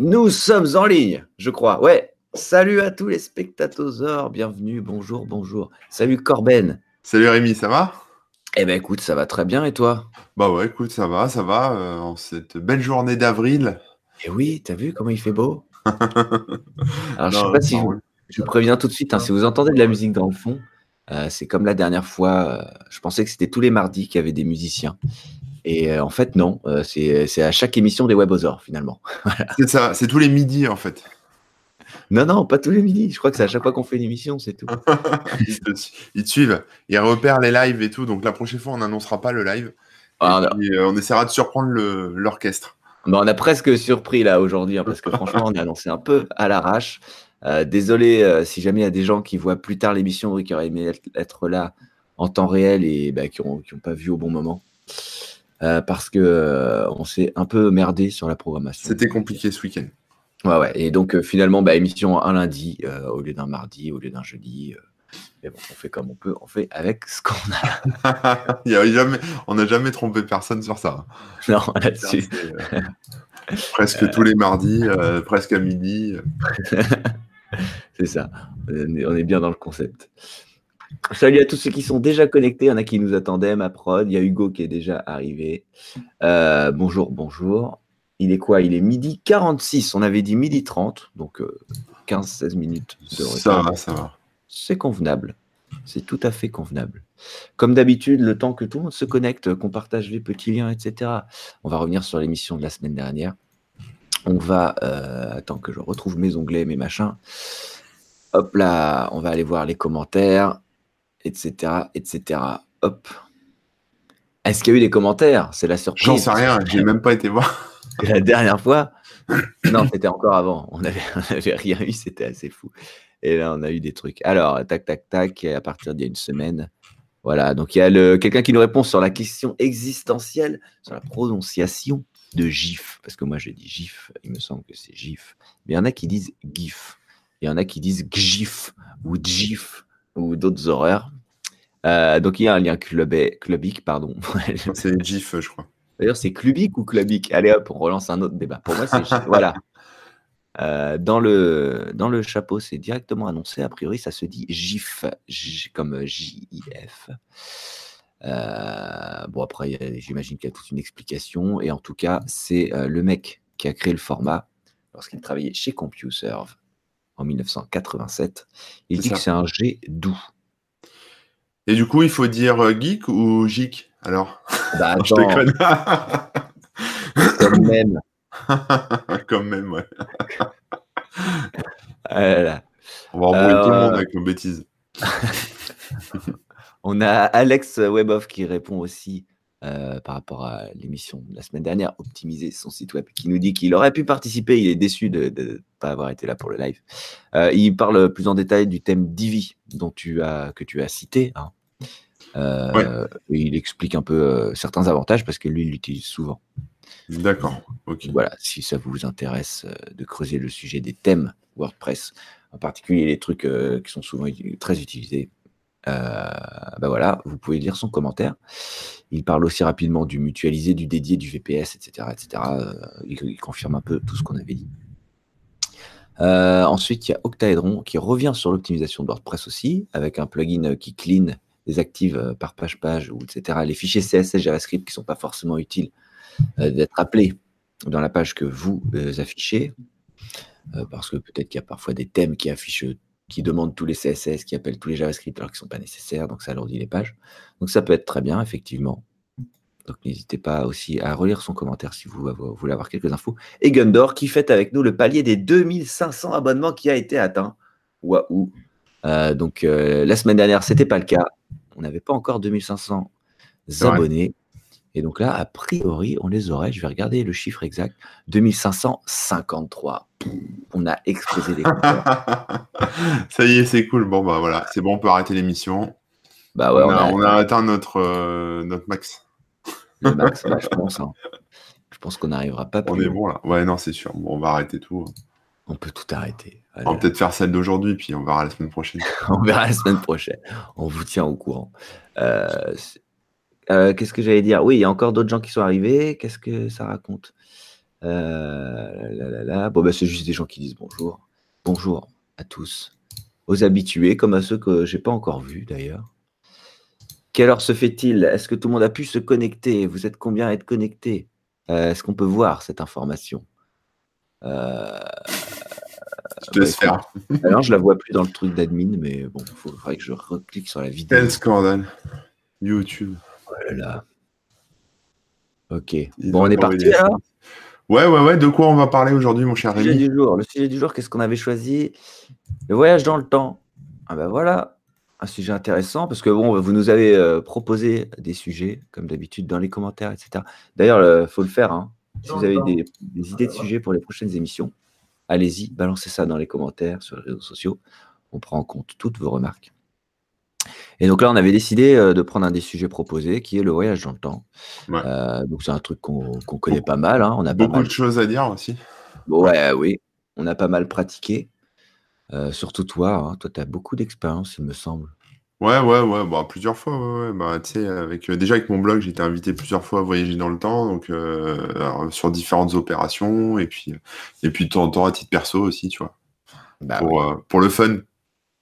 Nous sommes en ligne, je crois. Ouais. Salut à tous les spectateurs. Bienvenue. Bonjour, bonjour. Salut Corben. Salut Rémi, ça va? Eh ben écoute, ça va très bien et toi? Bah ouais, écoute, ça va, ça va. euh, en cette belle journée d'avril. Eh oui, t'as vu comment il fait beau? Alors je sais pas si vous, je vous préviens tout de suite, hein, si vous entendez de la musique dans le fond, euh, c'est comme la dernière fois. euh, je pensais que c'était tous les mardis qu'il y avait des musiciens. Et euh, en fait, non. euh, c'est à chaque émission des Webosaures finalement. C'est ça, c'est tous les midis en fait. Non, non, pas tous les midis. Je crois que c'est à chaque fois qu'on fait une émission, c'est tout. Ils te, ils te suivent, ils repèrent les lives et tout. Donc la prochaine fois, on n'annoncera pas le live. Ah, Et puis, euh, on essaiera de surprendre l'orchestre. Bah, on a presque surpris là aujourd'hui, hein, parce que franchement, on a annoncé un peu à l'arrache. Euh, désolé euh, si jamais il y a des gens qui voient plus tard l'émission et qui auraient aimé être, être là en temps réel et bah, qui n'ont pas vu au bon moment. Euh, parce que euh, on s'est un peu merdé sur la programmation. C'était compliqué ce week-end. Ouais, ouais. Et donc euh, finalement, bah, émission un lundi au lieu d'un mardi, au lieu d'un jeudi. Mais bon, on fait comme on peut, on fait avec ce qu'on a. Il y a jamais, on n'a jamais trompé personne sur ça. Non, là-dessus. Euh, presque tous les mardis, euh, presque à midi. C'est ça. On est bien dans le concept. Salut à tous ceux qui sont déjà connectés. Il y en a qui nous attendaient, ma prod. Il y a Hugo qui est déjà arrivé. Euh, bonjour, bonjour. Il est quoi? Il est midi 46. On avait dit midi 30, donc euh, 15-16 minutes. de Ça retard. va, ça va. C'est convenable. C'est tout à fait convenable. Comme d'habitude, le temps que tout le monde se connecte, qu'on partage les petits liens, etc. On va revenir sur l'émission de la semaine dernière. On va, euh, attends que je retrouve mes onglets, mes machins. Hop là, on va aller voir les commentaires, etc., etc. Hop. Est-ce qu'il y a eu des commentaires? C'est la surprise. J'en sais rien, j'ai même pas été voir. La dernière fois, non, c'était encore avant. On n'avait avait rien eu, c'était assez fou. Et là, on a eu des trucs. Alors, tac, tac, tac, à partir d'il y a une semaine. Voilà, donc il y a le- quelqu'un qui nous répond sur la question existentielle, sur la prononciation de GIF. Parce que moi, j'ai dit GIF, il me semble que c'est GIF. Mais il y en a qui disent GIF. Il y en a qui disent GIF ou GIF ou d'autres horreurs. Euh, donc il y a un lien clubé- clubique, pardon. C'est GIF, je crois. D'ailleurs, c'est clubique ou clubique? Allez hop, on relance un autre débat. Pour moi, c'est GIF. voilà. Euh, dans, le, dans le chapeau, c'est directement annoncé. A priori, ça se dit GIF, J- comme J-I-F. Euh, bon, après, j'imagine qu'il y a toute une explication. Et en tout cas, c'est euh, le mec qui a créé le format lorsqu'il travaillait chez CompuServe en 1987. Il dit ça. que c'est un G doux. Et du coup, il faut dire euh, geek ou geek alors? Bah, Je attends, déconne. quand même. Quand même, ouais. Ah là là. On va embrouiller tout le Euh, monde avec nos bêtises. On a Alex Weboff qui répond aussi euh, par rapport à l'émission de la semaine dernière, optimiser son site web, qui nous dit qu'il aurait pu participer. Il est déçu de ne pas avoir été là pour le live. Euh, il parle plus en détail du thème Divi dont tu as, que tu as cité. hein. Euh, il explique un peu certains avantages parce que lui, il l'utilise souvent. D'accord, ok. Voilà, si ça vous intéresse de creuser le sujet des thèmes WordPress, en particulier les trucs qui sont souvent très utilisés, bah voilà, vous pouvez lire son commentaire. Il parle aussi rapidement du mutualisé, du dédié, du VPS, etc. etc. Il, confirme un peu tout ce qu'on avait dit. Euh, ensuite, il y a Octaedron qui revient sur l'optimisation de WordPress aussi, avec un plugin qui clean, désactive euh, par page-page, etc. les fichiers CSS JavaScript qui ne sont pas forcément utiles d'être appelés dans la page que vous affichez, parce que peut-être qu'il y a parfois des thèmes qui affichent, qui demandent tous les CSS, qui appellent tous les JavaScript alors qu'ils ne sont pas nécessaires, donc ça alourdit les pages. Donc ça peut être très bien, effectivement. Donc n'hésitez pas aussi à relire son commentaire si vous, vous voulez avoir quelques infos. Et Gundor qui fête avec nous le palier des 2500 abonnements qui a été atteint. Waouh Euh, Donc euh, la semaine dernière, c'était pas le cas. On n'avait pas encore 2500 C'est vrai. abonnés. Et donc là, a priori, on les aurait. Je vais regarder le chiffre exact. 2553. On a explosé les compteurs. Ça y est, c'est cool. Bon, bah voilà, c'est bon, on peut arrêter l'émission. Bah ouais, on, on, a, a, on a atteint notre, euh, notre max. le max, bah, je pense. hein. Je pense qu'on n'arrivera pas On plus est haut. bon là. Ouais, non, c'est sûr. Bon, on va arrêter tout. On peut tout arrêter. Allez, On va peut-être faire celle d'aujourd'hui, puis on verra la semaine prochaine. on verra la semaine prochaine. On vous tient au courant. Euh, euh, Qu'est-ce que j'allais dire? Oui, il y a encore d'autres gens qui sont arrivés. Qu'est-ce que ça raconte? Euh, là, là, là. Bon, bah, c'est juste des gens qui disent bonjour. Bonjour à tous. Aux habitués, comme à ceux que j'ai pas encore vus d'ailleurs. Quelle heure se fait-il? Est-ce que tout le monde a pu se connecter? Vous êtes combien à être connectés Euh, Est-ce qu'on peut voir cette information? Euh, Je te laisse faire. Alors, je la vois plus dans le truc d'admin, mais bon, il faudrait que je reclique sur la vidéo. Quel scandale. YouTube. Oh là là. Ok. Ils Bon, on est parti alors Ouais, ouais, ouais. De quoi on va parler aujourd'hui, mon cher Le sujet Rémi du jour. Le sujet du jour, qu'est-ce qu'on avait choisi? Le voyage dans le temps. Ah ben voilà, un sujet intéressant parce que bon, vous nous avez euh, proposé des sujets, comme d'habitude, dans les commentaires, etc. D'ailleurs, il faut le faire. hein. Si vous avez des, des idées de sujets pour les prochaines émissions, allez-y, balancez ça dans les commentaires, sur les réseaux sociaux. On prend en compte toutes vos remarques. Et donc là, on avait décidé euh, de prendre un des sujets proposés, qui est le voyage dans le temps. Ouais. Euh, donc c'est un truc qu'on connaît pas mal. hein. On a pas Beaucoup mal de choses à dire aussi. Ouais, oui, on a pas mal pratiqué. Euh, surtout toi, hein. toi, tu as beaucoup d'expérience, il me semble. Ouais, ouais, ouais, bah, plusieurs fois, ouais, ouais. Bah, avec, euh, déjà avec mon blog, j'ai été invité plusieurs fois à voyager dans le temps, donc alors, sur différentes opérations, et puis, et puis de temps en temps à titre perso aussi, tu vois, Bah pour, oui. pour le fun.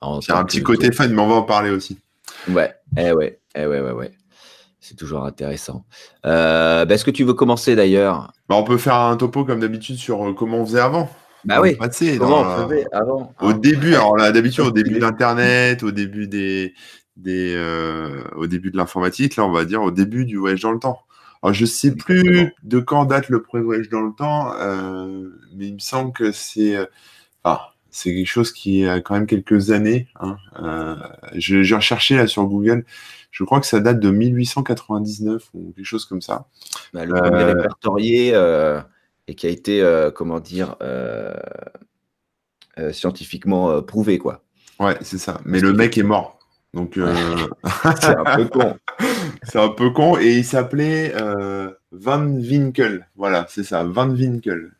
En C'est tant un petit côté fun, mais on va en parler aussi. Ouais, eh ouais, eh ouais, ouais, ouais. C'est toujours intéressant. Euh, bah, Est-ce que tu veux commencer d'ailleurs? Bah, on peut faire un topo comme d'habitude sur euh, comment on faisait avant. Bah oui, passé, comment dans on faisait avant Au hein début, alors là, d'habitude, au Au début d'Internet, au début des, des, euh, au début de l'informatique, là, on va dire au début du voyage dans le temps. Alors, je sais plus de quand date le premier voyage dans le temps, euh, mais il me semble que c'est, ah, c'est quelque chose qui a quand même quelques années. Hein. Euh, je- J'ai recherché là sur Google. Je crois que ça date de 1899 ou quelque chose comme ça. Bah, Le premier Euh, répertorié euh, et qui a été, euh, comment dire, euh, euh, scientifiquement euh, prouvé, quoi. Ouais, c'est ça. Mais le mec est mort. Donc, euh, C'est un peu con. C'est un peu con. Et il s'appelait euh, Van Winkel. Voilà, c'est ça, Van Winkel.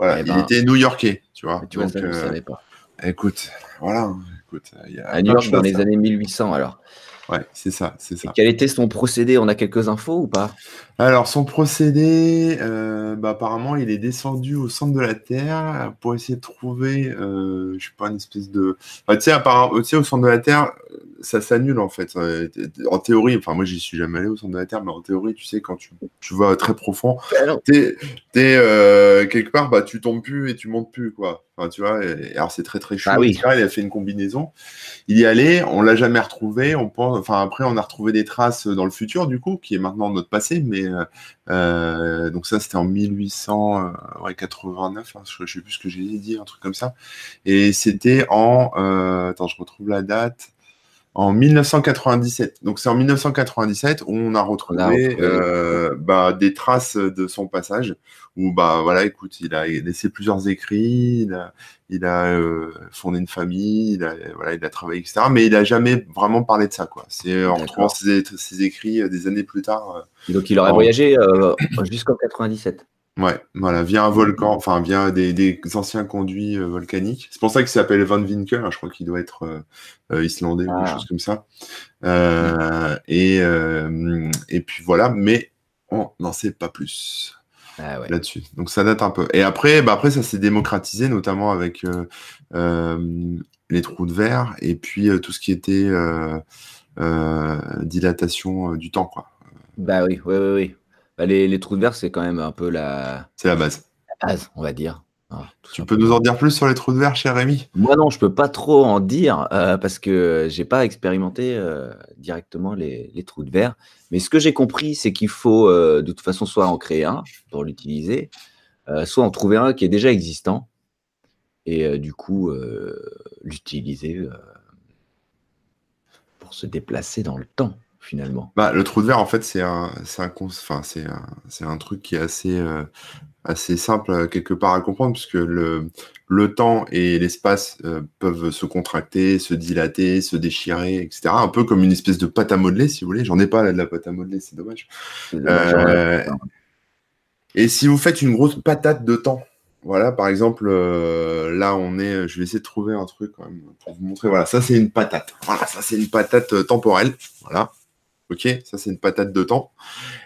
Voilà, Eh il ben. était new-yorkais, tu vois. Tu vois, Donc, ça, je ne euh, savais pas. écoute, voilà. Écoute, il y a À New York, dans les ça. années 1800, alors. Ouais, c'est ça, c'est ça. Quel était son procédé? On a quelques infos ou pas? Alors, son procédé, euh, bah, apparemment, il est descendu au centre de la Terre pour essayer de trouver, euh, je sais pas, une espèce de. Enfin, tu sais, apparemment, tu sais, au centre de la Terre, ça s'annule en fait. Euh, En théorie, enfin, moi, j'y suis jamais allé au centre de la Terre, mais en théorie, tu sais, quand tu, tu vas très profond, t'es t'es, euh, quelque part, bah, tu tombes plus et tu montes plus, quoi. Enfin, tu vois, et- alors c'est très très chaud. Ah oui. Il a fait une combinaison. Il y allait, on l'a jamais retrouvé. On pense, enfin, après, on a retrouvé des traces dans le futur, du coup, qui est maintenant notre passé, mais euh, euh, donc ça, c'était en 1889. hein, je, je sais plus ce que j'ai dit, un truc comme ça. Et c'était en, euh, attends, je retrouve la date. En 1997. Donc c'est en 1997 où on a retrouvé, retrouvé. euh, bah, des traces de son passage. Où bah voilà, écoute, il a laissé plusieurs écrits, il a, il a euh, fondé une famille, il a, voilà, il a travaillé, etc. Mais il a jamais vraiment parlé de ça, quoi. C'est en retrouvant ses, ses écrits euh, des années plus tard. euh, Donc, il aurait Oh. voyagé euh, jusqu'en 97. Ouais, voilà, via un volcan, enfin via des, des anciens conduits euh, volcaniques. C'est pour ça qu'il s'appelle Van Winkel, hein, je crois qu'il doit être euh, euh, islandais ou Ah. quelque chose comme ça. Euh, et, et puis voilà, mais on n'en sait pas plus Ah ouais. là-dessus. Donc ça date un peu. Et après, bah après ça s'est démocratisé, notamment avec les trous de verre et puis tout ce qui était dilatation du temps, quoi. Bah oui, oui, oui. oui. Bah, les, les trous de verre, c'est quand même un peu la, C'est la base. la base, on va dire. tout Tu peux nous en dire plus sur les trous de verre, cher Rémi? Moi non, je peux pas trop en dire euh, parce que j'ai pas expérimenté euh, directement les, les trous de verre. Mais ce que j'ai compris, c'est qu'il faut euh, de toute façon soit en créer un pour l'utiliser, soit en trouver un qui est déjà existant et du coup l'utiliser pour se déplacer dans le temps finalement. Bah, le trou de verre, en fait, c'est un, c'est un, c'est un, c'est un truc qui est assez, euh, assez simple euh, quelque part à comprendre, puisque le, le temps et l'espace euh, peuvent se contracter, se dilater, se déchirer, etc. Un peu comme une espèce de pâte à modeler, si vous voulez. J'en ai pas là de la pâte à modeler, c'est dommage. Euh. Et si vous faites une grosse patate de temps, voilà, par exemple, euh, là on est, je vais essayer de trouver un truc quand même pour vous montrer. Voilà, ça c'est une patate. Voilà, ça c'est une patate euh, temporelle. Voilà. Ok, ça c'est une patate de temps.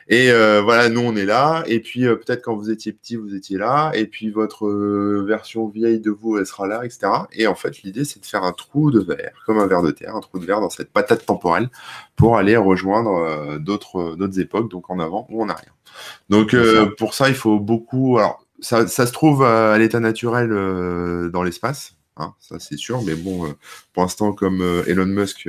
Et euh, voilà, nous on est là. Et puis euh, peut-être quand vous étiez petit, vous étiez là. Et puis votre euh, version vieille de vous, elle sera là, etc. Et en fait, l'idée c'est de faire un trou de verre, comme un verre de terre, un trou de verre dans cette patate temporelle pour aller rejoindre d'autres d'autres époques, donc en avant ou en arrière. Donc pour ça, il faut beaucoup. Alors ça, ça se trouve à l'état naturel dans l'espace. Hein, ça c'est sûr, mais bon, pour l'instant, comme Elon Musk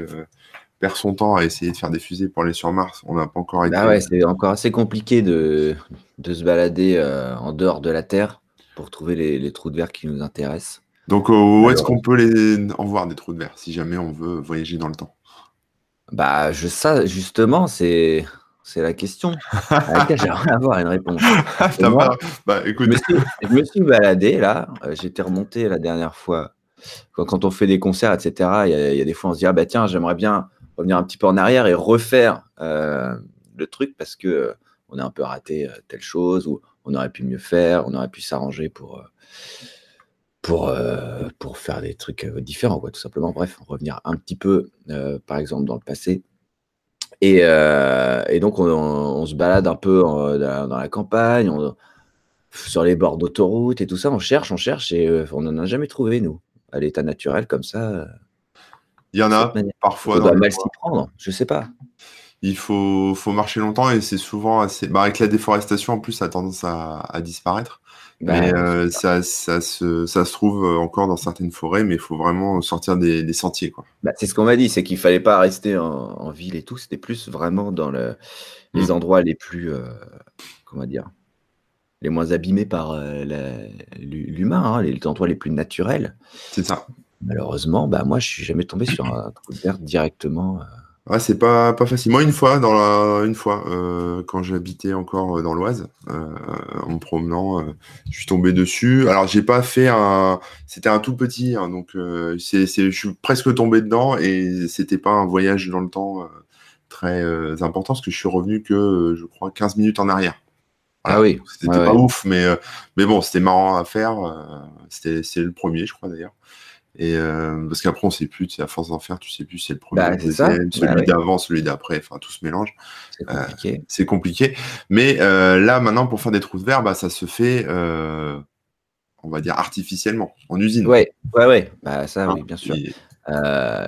perd son temps à essayer de faire des fusées pour aller sur Mars. On n'a pas encore été. Ah ouais, c'est encore assez compliqué de, de se balader euh, en dehors de la Terre pour trouver les, trous de verre qui nous intéressent. Donc, euh, où est-ce qu'on peut les en voir des trous de verre si jamais on veut voyager dans le temps? Bah, je ça justement, c'est c'est la question à laquelle j'aimerais avoir une réponse. bah, écoute. Je, me suis, baladé là. Euh, j'étais remonté la dernière fois. Quand, on fait des concerts, etc., il y, y, a des fois on se dit ah bah tiens j'aimerais bien revenir un petit peu en arrière et refaire euh, le truc parce que euh, on a un peu raté euh, telle chose ou on aurait pu mieux faire, on aurait pu s'arranger pour pour, pour faire des trucs différents, quoi, tout simplement. Bref, revenir un petit peu, par exemple, dans le passé. Et, et donc, on, se balade un peu dans, la campagne, sur les bords d'autoroute et tout ça. On cherche, on cherche et on n'en a jamais trouvé, nous, à l'état naturel, comme ça. Il y en a parfois. On doit mal s'y prendre, je sais pas. Il faut, faut marcher longtemps et c'est souvent assez. Bah, avec la déforestation, en plus, ça a tendance à, disparaître. Bah, mais euh, ça, ça, se, ça, se, trouve encore dans certaines forêts, mais il faut vraiment sortir des, sentiers. Quoi. Bah, c'est ce qu'on m'a dit, c'est qu'il fallait pas rester en, ville et tout, c'était plus vraiment dans le, les mm. endroits les plus, euh, comment dire, les moins abîmés par euh, l'humain, hein, les endroits les plus naturels. C'est ça. Malheureusement, bah, moi, je suis jamais tombé sur un trou de verre directement. Ouais, c'est pas, pas facile. Moi, une fois, dans la, une fois euh, quand j'habitais encore euh, dans l'Oise, en me promenant, je suis tombé dessus. Alors, j'ai pas fait un. C'était un tout petit, hein, donc c'est, je suis presque tombé dedans et c'était pas un voyage dans le temps très important parce que je suis revenu que, je crois, 15 minutes en arrière. Ah oui. C'était pas ouf, mais, mais bon, c'était marrant à faire. c'était, c'est le premier, je crois d'ailleurs. Et euh, parce qu'après, on sait plus, à force d'en faire, tu sais plus si c'est le premier, bah, celui bah d'avant, celui d'après, enfin tout se mélange. C'est euh, compliqué. Mais euh, là, maintenant, pour faire des trous de verre, bah, ça se fait, on va dire, artificiellement, en usine. Ouais, ouais, ouais. Bah, ça, oui, hein, bien sûr.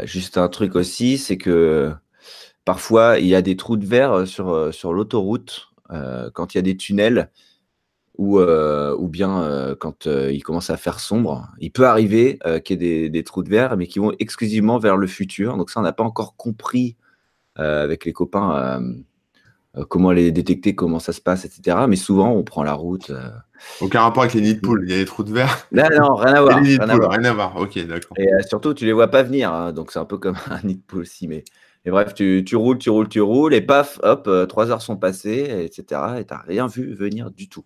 juste un truc aussi, c'est que parfois, il y a des trous de verre sur, sur l'autoroute, quand il y a des tunnels ou, euh, ou bien euh, quand euh, il commence à faire sombre, il peut arriver qu'il y ait des, trous de verre, mais qui vont exclusivement vers le futur. Donc ça, on n'a pas encore compris avec les copains comment les détecter, comment ça se passe, etc. Mais souvent, on prend la route. Aucun rapport avec les nids de poules, il y a des trous de verre? Là, non, rien à voir. rien, à voir. rien à voir, ok, d'accord. Et surtout, tu les vois pas venir, hein, donc c'est un peu comme un nid de poule aussi. Mais, et bref, tu, tu, roules, tu roules, tu roules, et paf, hop, trois heures sont passées, etc. Et tu n'as rien vu venir du tout.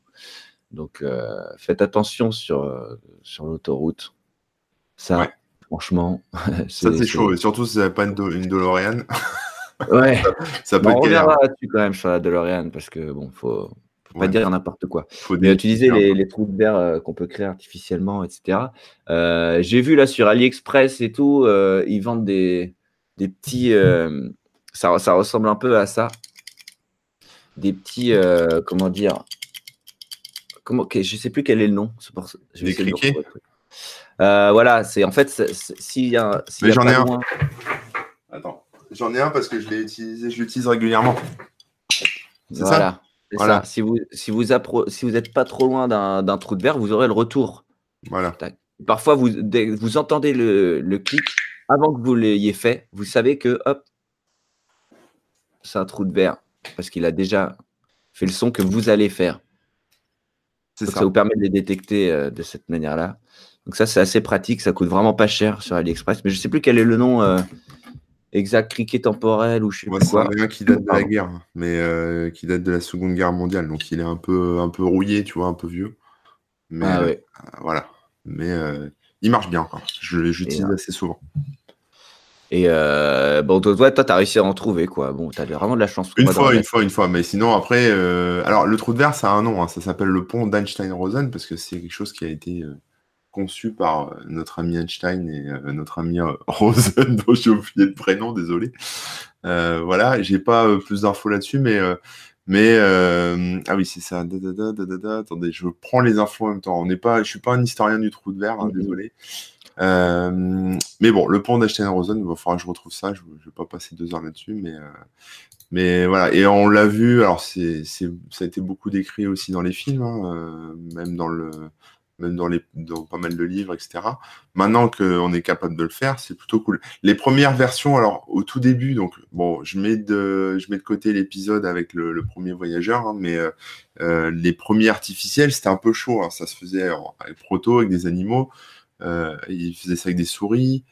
Donc, euh, faites attention sur, euh, sur l'autoroute. Ça, franchement. ça, c'est chaud. surtout si vous n'avez pas une, une DeLorean. ouais. ça, peut être On reviendra là-dessus quand même sur la DeLorean parce que, bon, faut. Faut pas dire n'importe quoi. Faut Mais utiliser les, les, trous de verre euh, qu'on peut créer artificiellement, etc. J'ai vu là sur AliExpress et tout, ils vendent des, des petits. ça, ça ressemble un peu à ça. Des petits, comment dire, comment, okay, je sais plus quel est le nom. Pour, je vais cliquer. Euh, voilà, c'est en fait s'il y a. Mais j'en ai un. Attends, j'en ai un parce que je l'ai utilisé, je l'utilise régulièrement. C'est ça? Voilà. Si vous si vous si vous n'êtes pas trop loin d'un trou de verre, vous aurez le retour. Voilà. Parfois, vous vous entendez le, le clic avant que vous l'ayez fait, vous savez que hop, c'est un trou de verre parce qu'il a déjà fait le son que vous allez faire. Ça. vous permet de les détecter euh, de cette manière-là. Donc ça, c'est assez pratique. Ça coûte vraiment pas cher sur AliExpress. Mais je sais plus quel est le nom euh, exact, criquet temporel ou je sais pas quoi. C'est un qui date de la guerre, mais euh, qui date de la Seconde Guerre mondiale. Donc il est un peu, un peu rouillé, tu vois, un peu vieux. Mais ah voilà. Mais il marche bien encore. Je l'utilise assez souvent. Et euh, bon, toi, toi, tu as réussi à en trouver, quoi. Bon, tu as vraiment de la chance. Une fois, une fois, une fois. Mais sinon, après, euh, alors le trou de verre, ça a un nom. Hein. Ça s'appelle le pont d'Einstein-Rosen parce que c'est quelque chose qui a été euh, conçu par notre ami Einstein et notre ami Rosen, dont j'ai oublié le prénom, désolé. voilà, j'ai pas plus d'infos là-dessus, mais mais ah oui, c'est ça. Attendez, je prends les infos en même temps. On n'est pas, je suis pas un historien du trou de verre, hein, mm-hmm. désolé. Mais bon, le pont d'Einstein-Rosen, il va falloir que je retrouve ça. Je ne vais pas passer deux heures là-dessus, mais mais voilà, et on l'a vu, alors c'est, ça a été beaucoup décrit aussi dans les films, hein, euh, même dans le même dans, les, dans pas mal de livres, etc. Maintenant qu'on est capable de le faire, c'est plutôt cool. Les premières versions, alors au tout début, donc bon, je mets de, je mets de côté l'épisode avec le, premier voyageur, hein, mais euh, euh, les premiers artificiels, c'était un peu chaud. Hein, ça se faisait avec proto, avec des animaux. Euh, ils faisaient ça avec des souris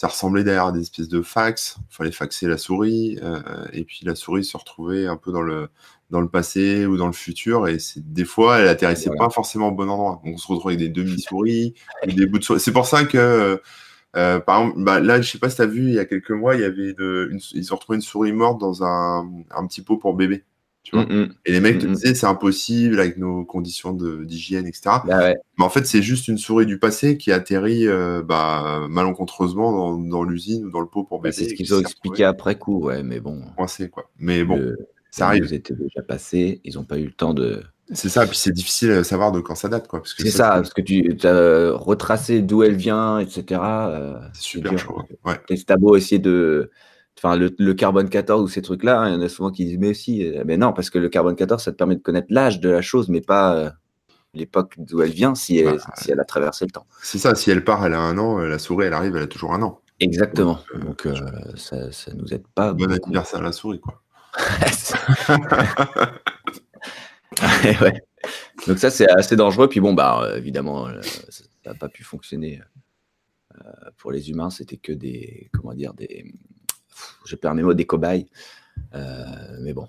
ça ressemblait d'ailleurs à des espèces de fax. Il fallait faxer la souris, euh, et puis la souris se retrouvait un peu dans le, dans le passé ou dans le futur, et des fois, elle atterrissait pas forcément au bon endroit. Donc, on se retrouvait avec des demi-souris, des bouts de souris. C'est pour ça que, euh, par exemple, bah, là, je sais pas si tu as vu, il y a quelques mois, il y avait une, ils ont retrouvé une souris morte dans un, un petit pot pour bébé. Tu vois mm, mm. Et les mecs te mm, disaient c'est impossible avec nos conditions d'hygiène, etc. Bah Mais en fait, c'est juste une souris du passé qui atterrit euh, bah, malencontreusement dans, dans l'usine ou dans le pot pour bah, bébé. c'est ce qu'ils ont expliqué après coup, ouais, mais bon. Coincé, quoi. Mais bon, ça arrive. Ils étaient déjà passés, ils n'ont pas eu le temps de. C'est ça, puis c'est difficile de savoir de quand ça date, quoi. C'est ça, parce que tu as retracé d'où elle vient, etc. Euh, c'est super chaud. Ouais. Et t'as beau essayer de enfin le, carbone 14 ou ces trucs-là, hein, il y en a souvent qui disent mais aussi, euh, mais non, parce que le carbone 14, ça te permet de connaître l'âge de la chose, mais pas euh, l'époque d'où elle vient si elle, bah, si elle a traversé le temps. C'est ça, si elle part, elle a un an, euh, la souris, elle arrive, elle a toujours un an. Exactement. Donc, ça, ça nous aide pas. Bon anniversaire à la souris, quoi. Donc ça, c'est assez dangereux. Puis bon, bah évidemment, ça n'a pas pu fonctionner pour les humains. C'était que des, comment dire, des je perds mes mots, des cobayes. Euh, mais bon.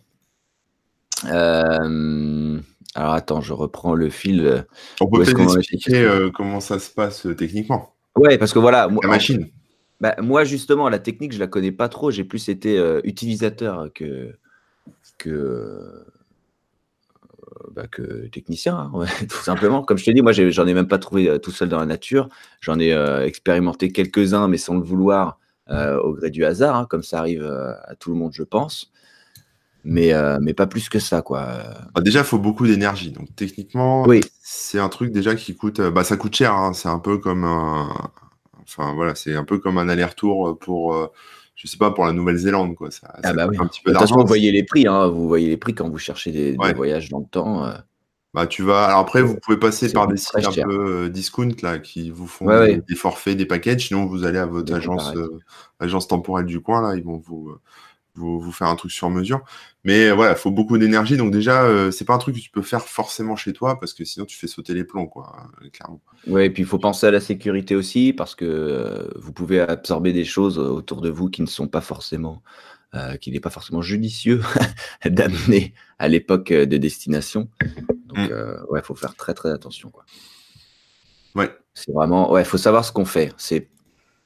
Euh, alors attends, je reprends le fil. On peut peut-être expliquer euh, comment ça se passe techniquement? Ouais, parce que voilà. La machine. Bah, moi, justement, la technique, je la connais pas trop. J'ai plus été utilisateur que, que, bah, que technicien, hein, tout simplement. Comme je te dis, moi, j'en ai même pas trouvé tout seul dans la nature. J'en ai expérimenté quelques-uns, mais sans le vouloir, au gré du hasard, hein, comme ça arrive euh, à tout le monde, je pense. Mais, euh, mais pas plus que ça, quoi. Bah, déjà, il faut beaucoup d'énergie. Donc, techniquement, oui. c'est un truc déjà qui coûte. Bah, ça coûte cher. Hein. C'est un peu comme un. Enfin, voilà, c'est un peu comme un aller-retour pour je sais pas, pour la Nouvelle-Zélande, quoi. Ça, ah bah oui. un petit peu d'argent. vous voyez les prix, hein. vous voyez les prix quand vous cherchez des, voyages dans le temps. Bah, tu vas. Alors après, vous pouvez passer par des sites un peu euh, discount là, qui vous font des, forfaits, des packages. Sinon, vous allez à votre agence, euh, agence temporelle du coin là, ils vont vous, euh, vous, vous faire un truc sur mesure. Mais voilà, il faut beaucoup d'énergie. Donc déjà, c'est pas un truc que tu peux faire forcément chez toi parce que sinon tu fais sauter les plombs, quoi, clairement. Ouais, et puis il faut penser à la sécurité aussi parce que vous pouvez absorber des choses autour de vous qui ne sont pas forcément euh, qu'il n'est pas forcément judicieux d'amener à l'époque de destination. Donc, mm. euh, ouais, il faut faire très très attention. Quoi. Ouais. C'est vraiment, ouais, faut savoir ce qu'on fait. C'est,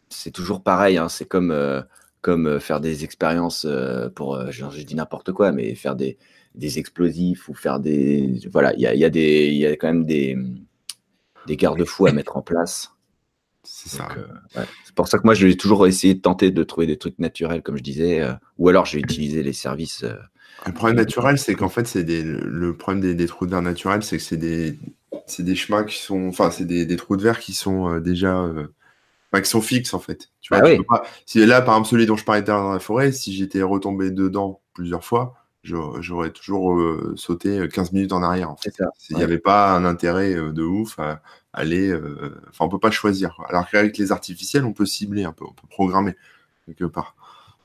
c'est toujours pareil. Hein. C'est comme, euh, comme faire des expériences pour, je, je, dis n'importe quoi, mais faire des, des explosifs ou faire des, voilà, il y a, y a des, il y a quand même des, des garde-fous à mettre en place. C'est ça. Euh, c'est pour ça que moi, je vais toujours essayer de tenter de trouver des trucs naturels, comme je disais, euh, ou alors je vais utiliser les services. Euh, le problème naturel, c'est qu'en fait, c'est des, le problème des, trous de verre naturels, c'est que c'est des, c'est des chemins qui sont, enfin, c'est des, trous de verre qui sont déjà, qui sont fixes en fait. Tu vois, ah si là, par exemple, celui dont je parlais dans la forêt, si j'étais retombé dedans plusieurs fois, j'aurais toujours sauté 15 minutes en arrière. En fait. S'il n'y avait pas un intérêt de ouf à, aller. Euh, enfin, on peut pas choisir. Alors qu'avec les artificiels, on peut cibler un peu, on peut programmer quelque part.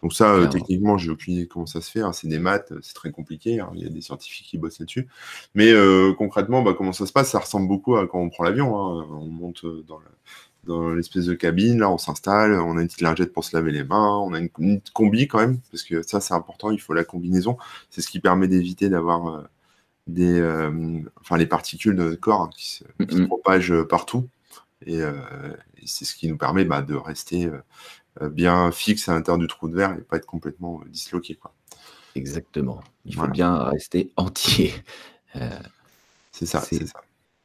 Donc ça, euh, techniquement, j'ai aucune idée comment ça se fait. Hein. C'est des maths, c'est très compliqué. Hein. Il y a des scientifiques qui bossent là-dessus. Mais euh, concrètement, bah, comment ça se passe? Ça ressemble beaucoup à quand on prend l'avion. Hein. On monte dans l'espèce de cabine, là, on s'installe, on a une petite lingette pour se laver les mains, on a une, une combi quand même, parce que ça, c'est important. Il faut la combinaison. C'est ce qui permet d'éviter d'avoir des, euh, enfin, les particules de notre corps hein, qui, se, propagent partout. Euh, et, c'est ce qui nous permet bah, de rester euh, bien fixe à l'intérieur du trou de verre et pas être complètement disloqué. Quoi. Exactement. Il faut bien rester entier. c'est ça, c'est ça.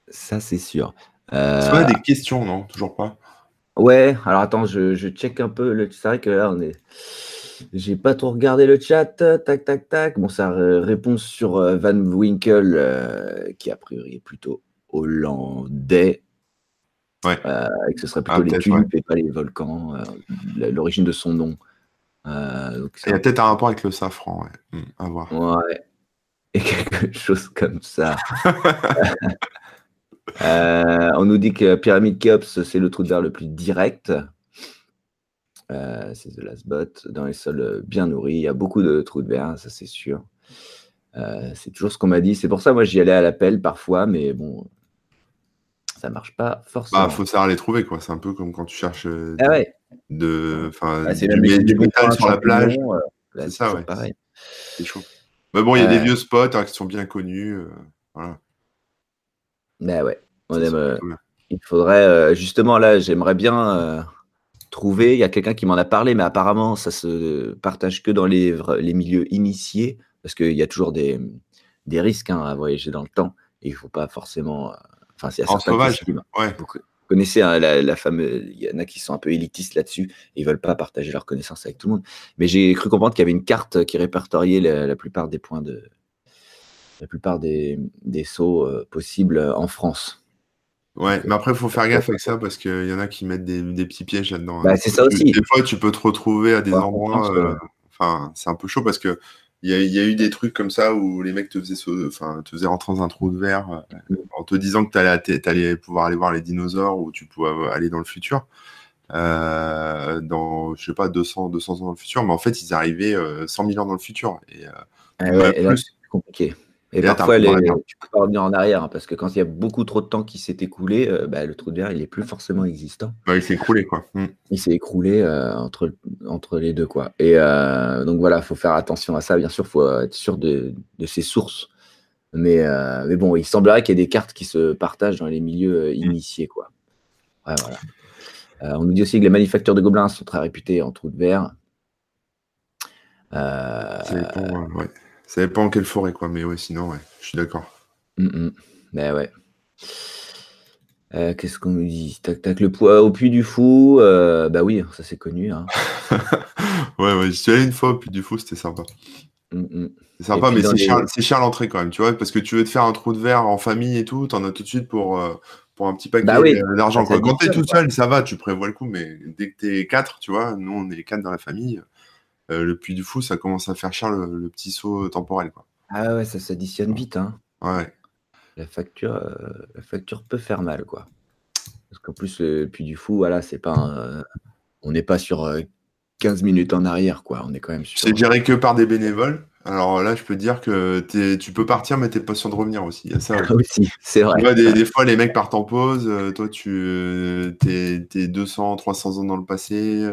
Ça, c'est sûr. Est-ce qu'on a des questions, non Toujours pas Ouais, alors attends, je, je check un peu. Le... C'est vrai que là, on est. J'ai pas trop regardé le chat. Tac, tac, tac. Bon, ça répond sur Van Winkle, qui a priori est plutôt hollandais. Ouais. et que ce serait plutôt les tulipes et pas les volcans, l'origine de son nom. Euh, Il y a peut-être un rapport avec le safran, ouais. Hmm, à voir. Ouais. Et quelque chose comme ça. Euh, on nous dit que Pyramide Kiops, c'est le trou de verre le plus direct. Euh, c'est The Last Bot. Dans les sols bien nourris, il y a beaucoup de trous de verre, ça c'est sûr. c'est toujours ce qu'on m'a dit. C'est pour ça, moi, j'y allais à l'appel parfois, mais bon, ça marche pas forcément. Bah, faut savoir les trouver, quoi. C'est un peu comme quand tu cherches ah ouais. de, enfin, Ah, c'est du, du métal sur la plage. euh, C'est c'est ça, ouais. pareil. C'est chaud. Mais bon, il y a des Euh, vieux spots hein, qui sont bien connus. euh, voilà. Mais ouais, on aime, euh, il faudrait, euh, justement, là, j'aimerais bien il y a quelqu'un qui m'en a parlé, mais apparemment, ça se partage que dans les, les milieux initiés, parce qu'il y a toujours des, des risques hein, à voyager dans le temps, et il ne faut pas forcément... euh, Enfin, c'est En qui sauvage. Ouais. Vous co- connaissez hein, la, la fameuse. Il y en a qui sont un peu élitistes là-dessus ils veulent pas partager leurs connaissances avec tout le monde. Mais j'ai cru comprendre qu'il y avait une carte qui répertoriait la, la plupart des points de. La plupart des, des sauts euh, possibles en France. Ouais, mais après, il faut faire gaffe avec ça parce qu'il y en a qui mettent des, des petits pièges là-dedans. hein. Bah, c'est ça aussi. Des fois, tu peux te retrouver à des Ouais, endroits. Euh. Enfin, c'est un peu chaud parce que il y, a- il y a eu des trucs comme ça où les mecs te faisaient, te rentrer dans un trou de verre euh, en te disant que tu allais, allais pouvoir aller voir les dinosaures ou tu pouvais aller dans le futur. euh, dans, je sais pas, 200, 200 ans dans le futur, mais en fait, ils arrivaient euh, 100 000 ans dans le futur. Et, Ah Ouais, et là, plus. c'est compliqué. Et, Et là, t'as parfois, les- tu peux pas revenir en arrière hein, parce que quand il y a beaucoup trop de temps qui s'est écoulé, euh, bah, le trou de verre, il est plus forcément existant. bah, il s'est écroulé, quoi. Hmm. il s'est écroulé euh, entre, entre les deux. Quoi. Et euh, donc voilà, il faut faire attention à ça. Bien sûr, il faut être sûr de, de ses sources. Mais, mais bon, il semblerait qu'il y ait des cartes qui se partagent dans les milieux euh, initiés. Quoi. Ouais, voilà. On nous dit aussi que les manufactures de gobelins sont très réputées en trou de verre. Euh, dépend, euh, ouais. Ça dépend en quelle forêt, quoi. Mais ouais, sinon, ouais, je suis d'accord. hum, hum. Mais ouais. Euh, Qu'est-ce qu'on nous dit? Tac, tac, le poids au puits du fou. euh, bah oui, ça c'est connu. Hein. ouais, ouais, j'y suis allé une fois, puis du coup, c'était sympa. Hum, hum. C'est sympa, mais c'est les- cher, l'entrée quand même, tu vois, parce que tu veux te faire un trou de verre en famille et tout, t'en as tout de suite pour, euh, pour un petit paquet Bah oui. d'argent. Quand t'es tout seul, ça va, tu prévois le coup, mais dès que t'es quatre, tu vois, nous on est quatre dans la famille, euh, le puits du fou, ça commence à faire cher le, le petit saut temporel, quoi. Ah ouais, ça s'additionne vite. Hein. Ouais, La facture, euh, la facture peut faire mal, quoi. Parce qu'en plus, le Puy du Fou, voilà, c'est pas, un, euh, on n'est pas sur euh, 15 minutes en arrière, quoi. On est quand même sur. c'est géré que par des bénévoles. Alors là, je peux te dire que t'es- tu peux partir, mais t'es pas sûr de revenir aussi. Il y a ça. Ah aussi, c'est vrai. Vois, des, des fois, les mecs partent en pause. euh, toi, tu euh, t'es, t'es 200, 300 ans dans le passé,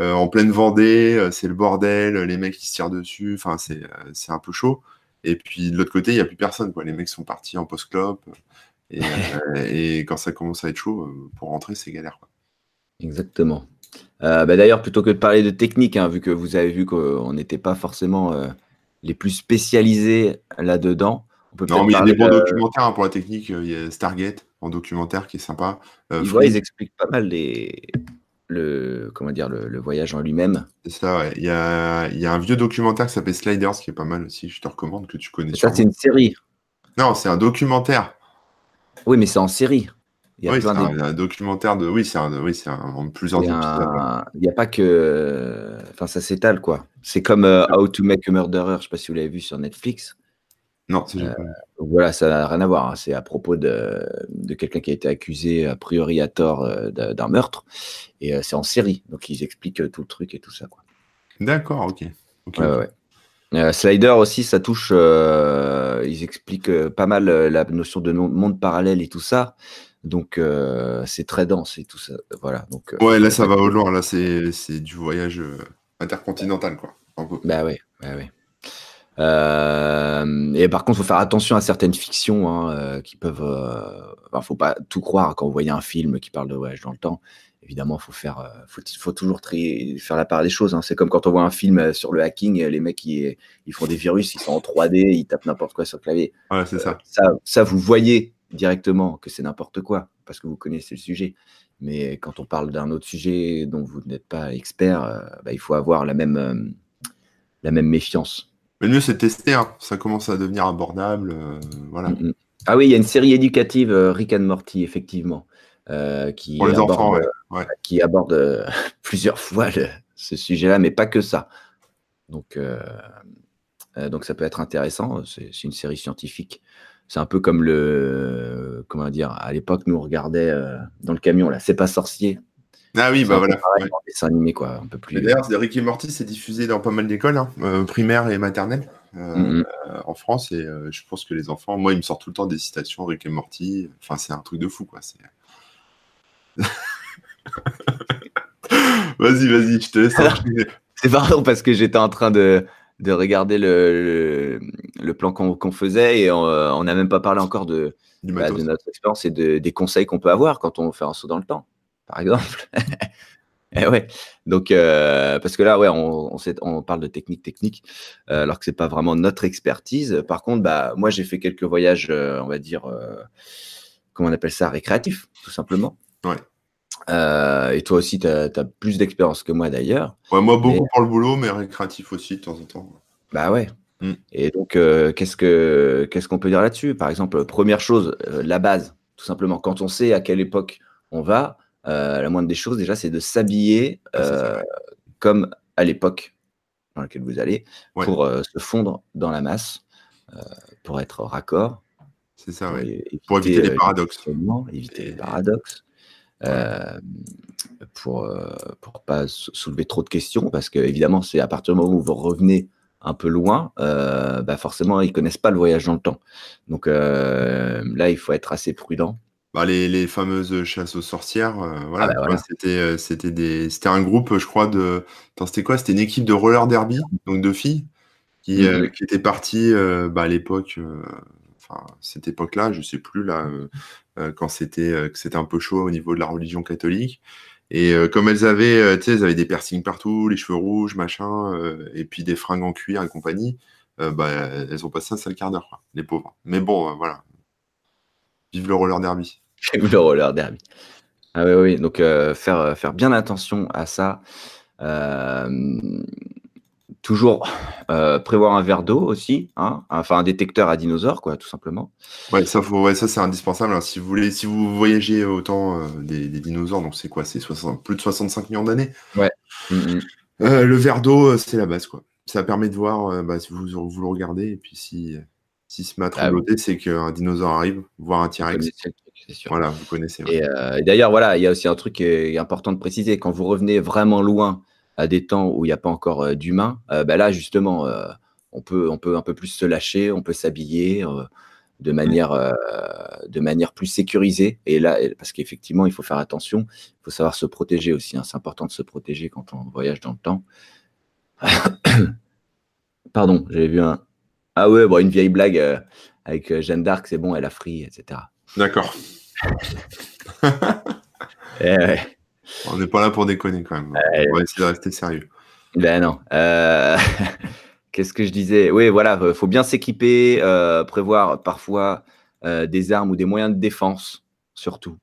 euh, en pleine Vendée, euh, c'est le bordel, les mecs qui se tirent dessus. Enfin, c'est, euh, c'est un peu chaud. Et puis de l'autre côté, il n'y a plus personne. Quoi. Les mecs sont partis en post-clope. Et, euh, et quand ça commence à être chaud, euh, pour rentrer, c'est galère. Quoi. Exactement. Euh, bah, D'ailleurs, plutôt que de parler de technique, hein, vu que vous avez vu qu'on n'était pas forcément euh, les plus spécialisés là-dedans, on peut Non, mais il y a des bons de- documentaires hein, pour la technique. Il y a Stargate en documentaire qui est sympa. Euh, ouais, ils expliquent pas mal les... le, comment dire, le, le voyage en lui-même. c'est ça, ouais. Il y a, il y a un vieux documentaire qui s'appelle Sliders qui est pas mal aussi. Je te recommande que tu connais. Ça, c'est une série. Non, c'est un documentaire. Oui, mais c'est en série. Il y a oui, c'est plein un, documentaire de. Oui, c'est un, oui, c'est un, en plusieurs Il a ouais. n'y a pas que. Enfin, ça s'étale, quoi. C'est comme euh, How to Make a Murderer, je ne sais pas si vous l'avez vu sur Netflix. Non, c'est Euh, voilà, ça n'a rien à voir. hein. C'est à propos de, de quelqu'un qui a été accusé, a priori à tort, euh, d'un meurtre. Et euh, c'est en série. Donc ils expliquent tout le truc et tout ça. D'accord, ok. Ok, Ouais. Euh, Slider aussi, ça touche. ils expliquent pas mal la notion de monde parallèle et tout ça. Donc c'est très dense et tout ça. Voilà. Donc, Ouais, là, ça va au loin. Là, c'est du voyage intercontinental, quoi. Peu. Bah ouais, bah ouais. Euh, et par contre, faut faire attention à certaines fictions hein, euh, qui peuvent. Euh, enfin, faut pas tout croire quand vous voyez un film qui parle de voyage dans le temps. Évidemment, faut faire, euh, faut, faut toujours trier, faire la part des choses. hein. C'est comme quand on voit un film sur le hacking, les mecs ils, ils font des virus, ils sont en 3D, ils tapent n'importe quoi sur le clavier. Ouais, c'est ça. Ça, ça, vous voyez directement que c'est n'importe quoi, parce que vous connaissez le sujet. Mais quand on parle d'un autre sujet dont vous n'êtes pas expert, bah, il faut avoir la même, la même méfiance. Mais le mieux, c'est tester. Hein. Ça commence à devenir abordable. Euh, voilà. Mm. Ah oui, il y a une série éducative, Rick and Morty, effectivement, qui, Pour les aborde, enfants, ouais. qui aborde plusieurs fois ce sujet-là, mais pas que ça. Donc, donc ça peut être intéressant. C'est une série scientifique c'est un peu comme le. Comment dire À l'époque, nous, on regardait euh, dans le camion, là, C'est pas sorcier. Ah oui, bah voilà. Animé, quoi, un peu plus. D'ailleurs, Rick et Morty, c'est diffusé dans pas mal d'écoles, hein, euh, primaires et maternelles, euh, mm-hmm. en France. Et je pense que les enfants, moi, ils me sortent tout le temps des citations Rick et Morty. Enfin, c'est un truc de fou, quoi. vas-y, vas-y, je te laisse. C'est pardon parce que j'étais en train de, de regarder le, le, plan qu'on faisait et on n'a même pas parlé encore de, bah, de notre expérience et de, des conseils qu'on peut avoir quand on fait un saut dans le temps, par exemple. eh ouais. Donc, euh, parce que là, ouais, on, on, on, parle de technique technique, euh, alors que c'est pas vraiment notre expertise. Par contre, bah, moi, j'ai fait quelques voyages, euh, on va dire, comment on appelle ça, récréatifs, tout simplement. Ouais. Euh, et toi aussi, tu as, plus d'expérience que moi d'ailleurs. Ouais, moi, beaucoup pour le boulot, mais récréatif aussi de temps en temps. Bah ouais. Mm. Et donc, euh, qu'est-ce que qu'est-ce qu'on peut dire là-dessus? Par exemple, première chose, euh, la base, tout simplement. Quand on sait à quelle époque on va, la moindre des choses déjà, c'est de s'habiller ah, comme à l'époque dans laquelle vous allez, pour se fondre dans la masse, pour être raccord. C'est ça. Pour éviter les paradoxes. Éviter les paradoxes. Euh, pour euh, pour pas soulever trop de questions, parce que évidemment, c'est à partir du moment où vous revenez un peu loin, euh, bah forcément, ils connaissent pas le voyage dans le temps. Donc là, il faut être assez prudent. Bah, les, les, fameuses chasses aux sorcières, voilà, ah bah, c'était c'était des c'était un groupe, je crois de, c'était quoi? C'était une équipe de roller derby, donc de filles qui, qui était partie bah, à l'époque cette époque-là, je sais plus là, euh, euh, quand c'était euh, que c'était un peu chaud au niveau de la religion catholique. Et comme elles avaient, tu sais, elles avaient des piercings partout, les cheveux rouges, machin, et puis des fringues en cuir et compagnie, bah, elles ont passé un sale quart d'heure, les pauvres. Mais bon, voilà. Vive le roller derby. Vive le roller derby. Ah oui, oui. Donc faire, faire bien attention à ça. Toujours euh, prévoir un verre d'eau aussi, hein, enfin un détecteur à dinosaures, quoi, tout simplement. Ouais, ça, ça c'est indispensable. Hein. Si vous voulez, si vous voyagez autant euh, des, dinosaures, donc c'est quoi? C'est plus de 65 millions d'années? Ouais. Mm, mm. Euh, le verre d'eau, c'est la base, quoi. Ça permet de voir bah, si vous, vous le regardez, et puis si, si se met à ah c'est qu'un dinosaure arrive, voir un T-Rex. Voilà, vous connaissez. Et, d'ailleurs, voilà, il y a aussi un truc qui est important de préciser. Quand vous revenez vraiment loin à des temps où il n'y a pas encore euh, d'humains, euh, bah là justement, euh, on peut, on peut un peu plus se lâcher, on peut s'habiller de manière, de manière plus sécurisée. Et là, parce qu'effectivement, il faut faire attention, il faut savoir se protéger aussi. Hein. C'est important de se protéger quand on voyage dans le temps. Pardon, j'avais vu un. Ah ouais, bon, une vieille blague avec Jeanne d'Arc, c'est bon, elle a fri, etc. D'accord. eh on n'est pas là pour déconner quand même. on va essayer de rester sérieux. Ben non. Euh, qu'est-ce que je disais? Oui, voilà, il faut bien s'équiper, euh, prévoir parfois euh, des armes ou des moyens de défense, surtout.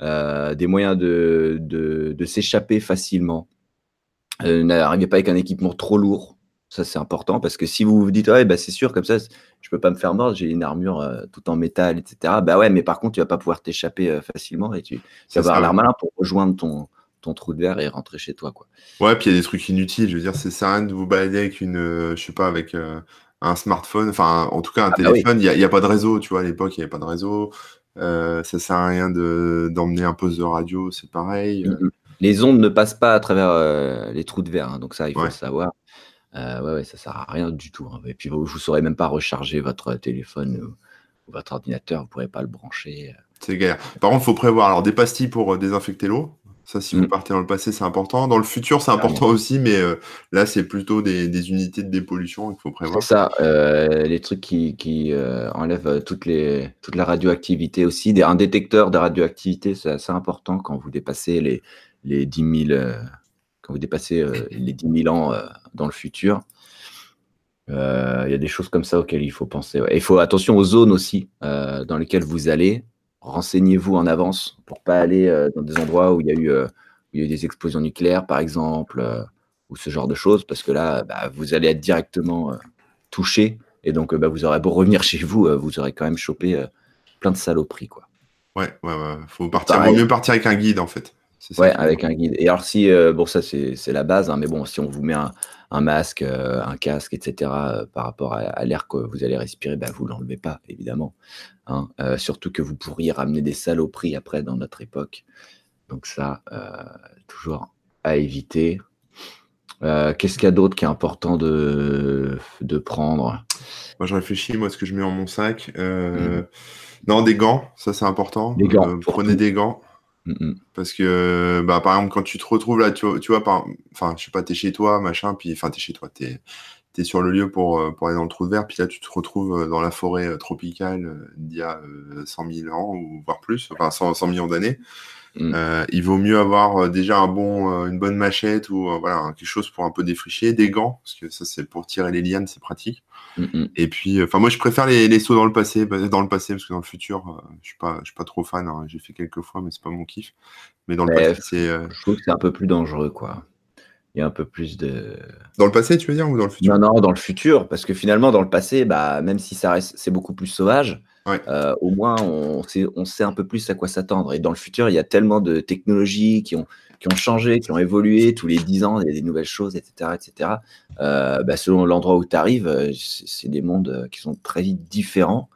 des moyens de, de, s'échapper facilement. N'arrivez pas avec un équipement trop lourd. Ça, c'est important parce que si vous vous dites, ouais, bah, c'est sûr, comme ça, je peux pas me faire mordre, j'ai une armure euh, tout en métal, etc. Bah ouais, mais par contre, tu vas pas pouvoir t'échapper euh, facilement et tu, vas avoir l'air malin pour rejoindre ton, ton trou de verre et rentrer chez toi, quoi. Ouais, puis il y a des trucs inutiles. Je veux dire, c'est ça rien de vous balader avec une, euh, je sais pas, avec un smartphone, enfin, en tout cas, un ah bah téléphone. Il n'y a, pas de réseau, tu vois, à l'époque, il n'y avait pas de réseau. ça sert à rien d'emmener un poste de radio, c'est pareil. Mm. Les ondes ne passent pas à travers les trous de verre, hein, donc ça, il faut le savoir. Euh, ouais, ouais, ça sert à rien du tout. Hein. Et puis vous ne saurez même pas recharger votre téléphone ou, votre ordinateur, vous ne pourrez pas le brancher. Euh. C'est galère. Par contre, il faut prévoir alors des pastilles pour euh, désinfecter l'eau. Ça, si vous mmh. partez dans le passé, c'est important. Dans le futur, c'est important aussi, mais là, c'est plutôt des, unités de dépollution qu'il faut prévoir. Ça, les trucs qui, qui enlèvent toutes les, toute la radioactivité aussi. Des, un détecteur de radioactivité, c'est assez important quand vous dépassez les, les 10 000 quand vous dépassez euh, les 10 000 ans euh, dans le futur. Euh, il y a des choses comme ça auxquelles il faut penser. Il faut attention aux zones aussi dans lesquelles vous allez. Renseignez-vous en avance pour pas aller dans des endroits où il y a eu, il y a eu des explosions nucléaires, par exemple, ou ce genre de choses, parce que là, bah, vous allez être directement touché. Et donc, bah, vous aurez beau revenir chez vous, vous aurez quand même chopé plein de saloperies. Quoi. Ouais, ouais, ouais. Faut partir. Vaut mieux partir avec un guide, en fait. Ouais, avec un guide. Et alors, si, euh, bon, ça, c'est la base, hein, mais bon, si on vous met un, un masque, euh, un casque, etc., euh, par rapport à, l'air que vous allez respirer, bah, vous ne l'enlevez pas, évidemment. Hein. surtout que vous pourriez ramener des saloperies après dans notre époque. Donc, ça, toujours à éviter. Qu'est-ce qu'il y a d'autre qui est important de, de prendre? Moi, je réfléchis, moi, ce que je mets dans mon sac. Mmh. Non, des gants, ça, c'est important. Des gants. prenez des gants. Parce que, bah, par exemple, quand tu te retrouves là, tu, vois, par, enfin, je sais pas, t'es chez toi, machin, puis, enfin, t'es chez toi, t'es es sur le lieu pour, euh, pour aller dans le trou de verre, puis là, tu te retrouves euh, dans la forêt euh, tropicale d'il y a 100 000 ans, ou voire plus, enfin, 100, 100 millions d'années. Mm. Euh, il vaut mieux avoir déjà un bon, une bonne machette ou voilà quelque chose pour un peu défricher, des gants parce que ça c'est pour tirer les lianes, c'est pratique. Mm, mm. Et puis, enfin moi je préfère les, les, sauts dans le passé, bah, dans le passé parce que dans le futur, je suis pas, je suis pas trop fan. Hein. J'ai fait quelques fois, mais c'est pas mon kiff. Mais dans le passé, c'est. Je trouve que c'est un peu plus dangereux, quoi. Il y a un peu plus de. Dans le passé, tu veux dire, ou dans le futur? Non, non, dans le futur, parce que finalement, dans le passé, bah, même si ça reste, c'est beaucoup plus sauvage, euh, au moins, on sait, on sait un peu plus à quoi s'attendre. Et dans le futur, il y a tellement de technologies qui ont, qui ont changé, qui ont évolué. Tous les 10 ans, il y a des nouvelles choses, etc. etc. Euh, bah, selon l'endroit où tu arrives, euh, c'est des mondes qui sont très vite différents.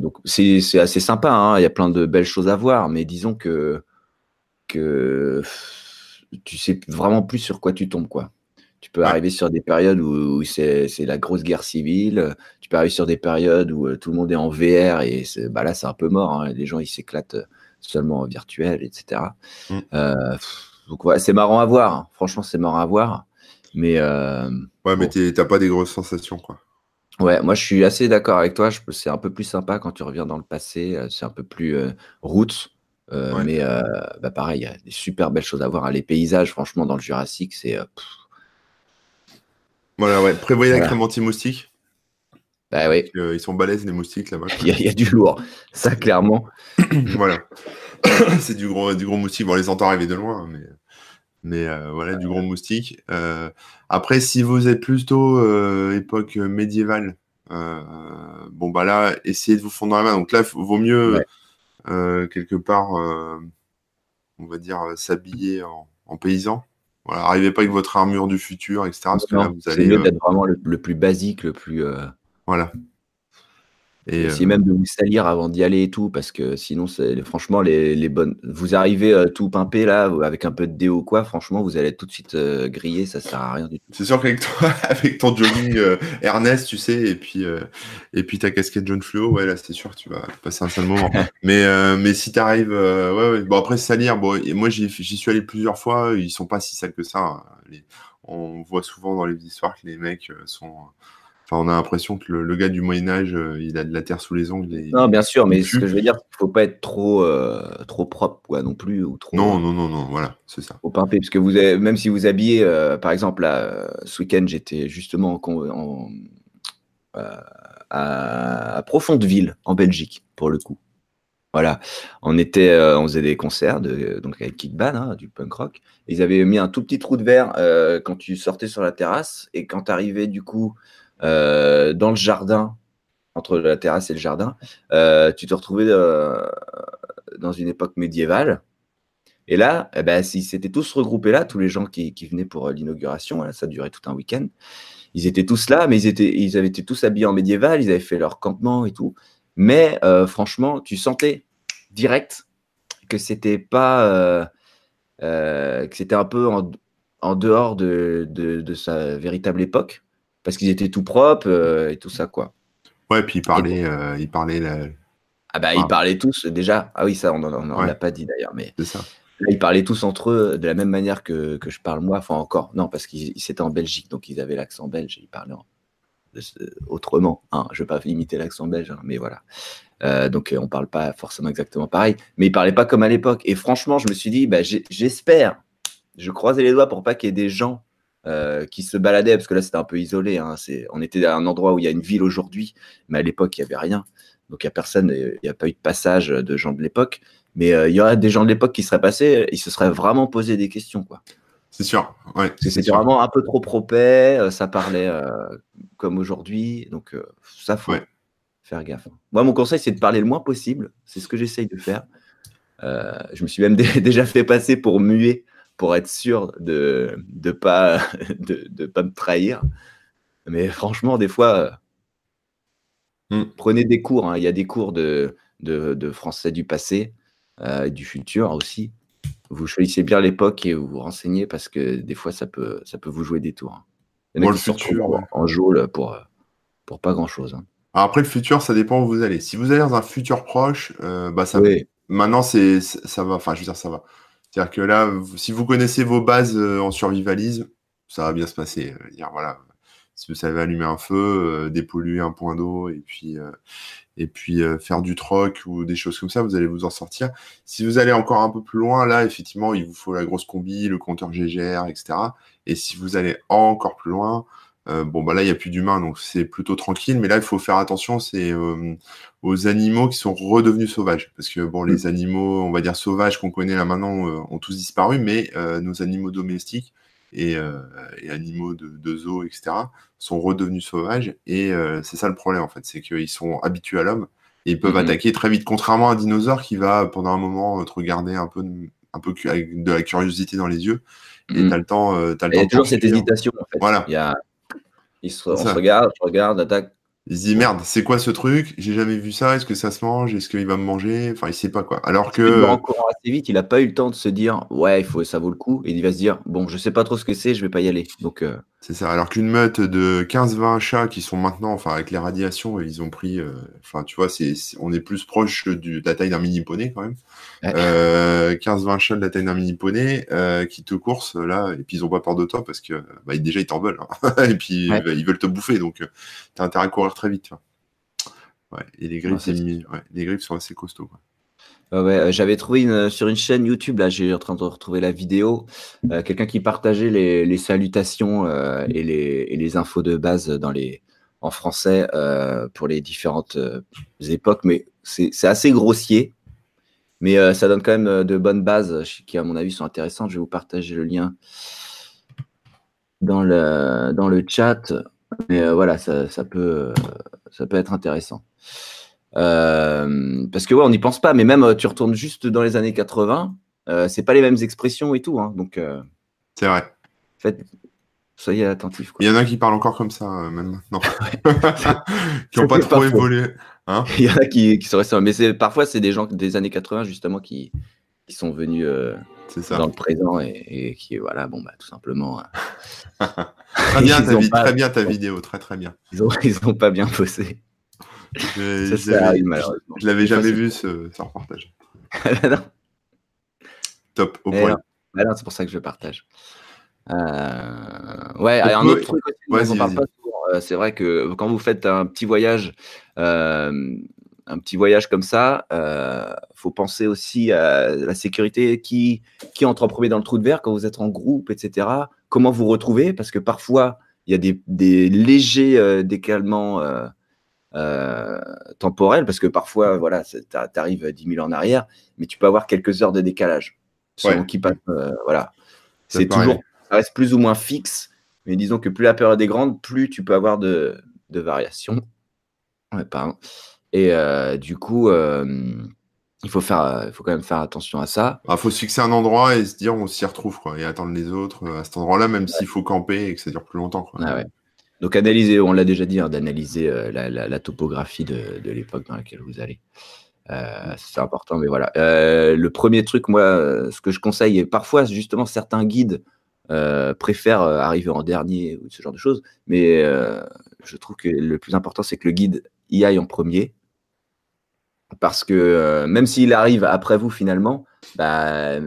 donc, c'est assez sympa. Hein. Il y a plein de belles choses à voir. Mais disons que, que tu sais vraiment plus sur quoi tu tombes. quoi. Tu peux arriver sur des périodes où, c'est la grosse guerre civile. Tu peux arriver sur des périodes où euh, tout le monde est en VR et bah là, c'est un peu mort. Hein. Les gens, ils s'éclatent euh, seulement en virtuel, etc. Mm. Euh, donc, ouais, c'est marrant à voir. Hein. Franchement, c'est marrant à voir. Mais. ouais, mais t'as pas des grosses sensations, quoi. Ouais, moi, je suis assez d'accord avec toi. C'est un peu plus sympa quand tu reviens dans le passé. C'est un peu plus route. Mais bah, pareil, il y a des super belles choses à voir. Hein. Les paysages, franchement, dans le Jurassique, c'est. Voilà, ouais. Prévoyez la crème anti-moustique. Bah oui. ils sont balèzes, les moustiques, là-bas. Il y, a du lourd, ça, clairement. voilà. c'est du gros, du gros moustique. Bon, on les entend arriver de loin, mais, mais euh, voilà, du gros moustique. Euh, après, si vous êtes plutôt euh, époque médiévale, bon, bah là, essayez de vous fondre dans la main. Donc là, il vaut mieux, quelque part, on va dire, s'habiller en paysan. Voilà, arrivez pas avec votre armure du futur, etc. Parce que là, vous allez. mieux euh, d'être vraiment le, plus basique, le plus. Euh, voilà. Et euh, même de vous salir avant d'y aller et tout, parce que sinon, franchement, les, les, bonnes. Vous arrivez euh, tout pimpé là, avec un peu de déo quoi, franchement, vous allez être tout de suite euh, grillé, ça sert à rien du tout. C'est sûr qu'avec toi, avec ton jogging Ernest, tu sais, et puis, et puis ta casquette jaune fluo, ouais, là, c'est sûr que tu vas passer un sale moment. mais, mais si tu arrives, ouais, ouais, bon, après, salir, bon, moi, j'y suis allé plusieurs fois, ils sont pas si sales que ça. Hein, on voit souvent dans les histoires que les mecs sont on a l'impression que le, gars du Moyen Âge, euh, il a de la terre sous les ongles. non, bien sûr, mais ce que je veux dire, il faut pas être trop, euh, trop propre, quoi, non plus, ou trop. Non, non, non, non, voilà, c'est ça. Faut pimper, parce que vous avez, même si vous habillez, euh, par exemple, ce week-end, j'étais justement en, à, Profondeville, en Belgique, pour le coup. Voilà, on était, on faisait des concerts de, donc avec Kickban, hein, du punk rock. Ils avaient mis un tout petit trou de verre quand tu sortais sur la terrasse et quand tu arrivais du coup euh, dans le jardin, entre la terrasse et le jardin, euh, tu te retrouvais euh, dans une époque médiévale. Et là, eh ben, ils s'étaient tous regroupés là, tous les gens qui, venaient pour l'inauguration, ça durait tout un week-end. Ils étaient tous là, mais ils, étaient, ils avaient été tous habillés en médiéval, ils avaient fait leur campement et tout. Mais franchement, tu sentais direct que c'était pas. que c'était un peu en, dehors de, de, sa véritable époque parce qu'ils étaient tout propres euh, et tout ça, quoi. Ouais, puis ils parlaient, euh, ils parlaient Ah bah, ils parlaient tous déjà. Ah oui, ça, on n'en a pas dit d'ailleurs, mais. ça. Là, ils parlaient tous entre eux de la même manière que, que je parle moi. Enfin, encore, non, parce qu'ils étaient en Belgique, donc ils avaient l'accent belge et ils parlaient autrement. Hein. Je ne vais pas imiter l'accent belge, hein, mais voilà. Euh, donc, on ne parle pas forcément exactement pareil. Mais ils ne parlaient pas comme à l'époque. Et franchement, je me suis dit, bah, j'espère, je croisais les doigts pour pas qu'il y ait des gens euh, qui se baladaient, parce que là c'était un peu isolé. Hein, on était à un endroit où il y a une ville aujourd'hui, mais à l'époque il n'y avait rien. Donc il n'y a personne, il n'y a pas eu de passage de gens de l'époque. Mais euh, il y aurait des gens de l'époque qui seraient passés, ils se seraient vraiment posé des questions. quoi. C'est sûr. Ouais, c'était vraiment un peu trop propret, euh, ça parlait comme aujourd'hui. Donc ça, faut faire gaffe. Moi, mon conseil, c'est de parler le moins possible. C'est ce que j'essaye de faire. je me suis même déjà fait passer pour muet pour être sûr de ne pas, de, pas me trahir. Mais franchement, des fois, hmm. prenez des cours. Hein. Il y a des cours de, de, français du passé, euh, du futur aussi. Vous choisissez bien l'époque et vous vous renseignez parce que des fois, ça peut, ça peut vous jouer des tours. Hein. Il y en a qui le futur, en joule pour, pour pas grand-chose. Hein. après, le futur, ça dépend où vous allez. Si vous allez dans un futur proche, euh, bah ça, maintenant, c'est, ça va. Enfin, je veux dire, ça va. C'est-à-dire que là, si vous connaissez vos bases euh, en survivalisme, ça va bien se passer. Euh, dire, voilà, si vous savez allumer un feu, euh, dépolluer un point d'eau et puis, et puis faire du troc ou des choses comme ça, vous allez vous en sortir. Si vous allez encore un peu plus loin, là, effectivement, il vous faut la grosse combi, le compteur GGR, etc. Et si vous allez encore plus loin, euh, bon, bah là, il n'y a plus d'humains, donc c'est plutôt tranquille. Mais là, il faut faire attention, c'est euh, aux animaux qui sont redevenus sauvages. Parce que, bon, les mm. animaux, on va dire sauvages qu'on connaît là maintenant, euh, ont tous disparu, mais nos animaux domestiques et, animaux de, zoo, etc., sont redevenus sauvages. Et c'est ça le problème, en fait, c'est qu'ils sont habitués à l'homme et ils peuvent mm-hmm. attaquer très vite. Contrairement à un dinosaure qui va, pendant un moment, te regarder un peu, un peu avec de la curiosité dans les yeux. Et mm. tu as le temps. As le temps il y a toujours cette hésitation, en fait. Voilà. Il y a il se, on se regarde, je regarde. Il se dit merde, c'est quoi ce truc? J'ai jamais vu ça. Est-ce que ça se mange? Est-ce qu'il va me manger? Enfin, il sait pas quoi. Alors que. Il courant assez vite. Il a pas eu le temps de se dire ouais, il faut, ça vaut le coup. Et il va se dire bon, je sais pas trop ce que c'est, je vais pas y aller. Donc. Euh, c'est ça. Alors qu'une meute de 15-20 chats qui sont maintenant, enfin avec les radiations, ils ont pris, euh, enfin tu vois, c'est, on est plus proche du, de la taille d'un mini poney quand même. 15-20 euh, chats de la taille d'un mini poney euh, qui te coursent là, et puis ils ont pas peur de toi parce que bah, déjà ils t'en veulent, hein. et puis bah, ils veulent te bouffer, donc tu as intérêt à courir très vite. Ouais. Et les griffes, les griffes sont assez costauds. Quoi. Ouais, j'avais trouvé une, sur une chaîne YouTube, là, j'ai en train de retrouver la vidéo, euh, quelqu'un qui partageait les, salutations euh, et, les, infos de base dans les, en français euh, pour les différentes époques, mais c'est assez grossier, mais ça donne quand même de bonnes bases qui, à mon avis, sont intéressantes. Je vais vous partager le lien dans le, dans le chat, mais voilà, ça, peut, ça peut être intéressant. Euh, parce que ouais, on n'y pense pas, mais même euh, tu retournes juste dans les années 80, euh, c'est pas les mêmes expressions et tout. Hein, donc, c'est vrai. Fait, soyez attentifs. Il y en a qui parlent encore comme ça, même maintenant. qui n'ont pas trop évolué. Hein Il y en a qui, qui sont restés. Mais parfois, c'est des gens des années 80, justement, qui, qui sont venus dans le présent et, qui, voilà, bon, bah, tout simplement. très, bien ta, très bien ta vidéo, très très bien. Ils n'ont ils ont pas bien bossé. Je l'avais jamais vu ce, reportage. Top, au point. c'est pour ça que je partage. Euh, ouais, un autre truc aussi, euh, c'est vrai que quand vous faites un petit voyage, euh, un petit voyage comme ça, il faut penser aussi à la sécurité, qui, qui entre en premier dans le trou de verre quand vous êtes en groupe, etc. Comment vous retrouvez, parce que parfois il y a des, des légers décalements euh, temporel, parce que parfois, voilà, tu arrives 10 000 en arrière, mais tu peux avoir quelques heures de décalage. qui passe, euh, voilà. C'est toujours, ça reste plus ou moins fixe, mais disons que plus la période est grande, plus tu peux avoir de, de variations. Et euh, du coup, il faut faire, il faut quand même faire attention à ça. Il bah, faut se fixer un endroit et se dire on s'y retrouve quoi, et attendre les autres à cet endroit-là, même s'il faut camper et que ça dure plus longtemps. Quoi. Ah donc analyser, on l'a déjà dit, hein, d'analyser euh, la, topographie de, l'époque dans laquelle vous allez. Euh, c'est important, mais voilà. Euh, le premier truc, moi, ce que je conseille, et parfois, justement, certains guides préfèrent arriver en dernier ou ce genre de choses, mais je trouve que le plus important, c'est que le guide y aille en premier. Parce que même s'il arrive après vous, finalement, bah,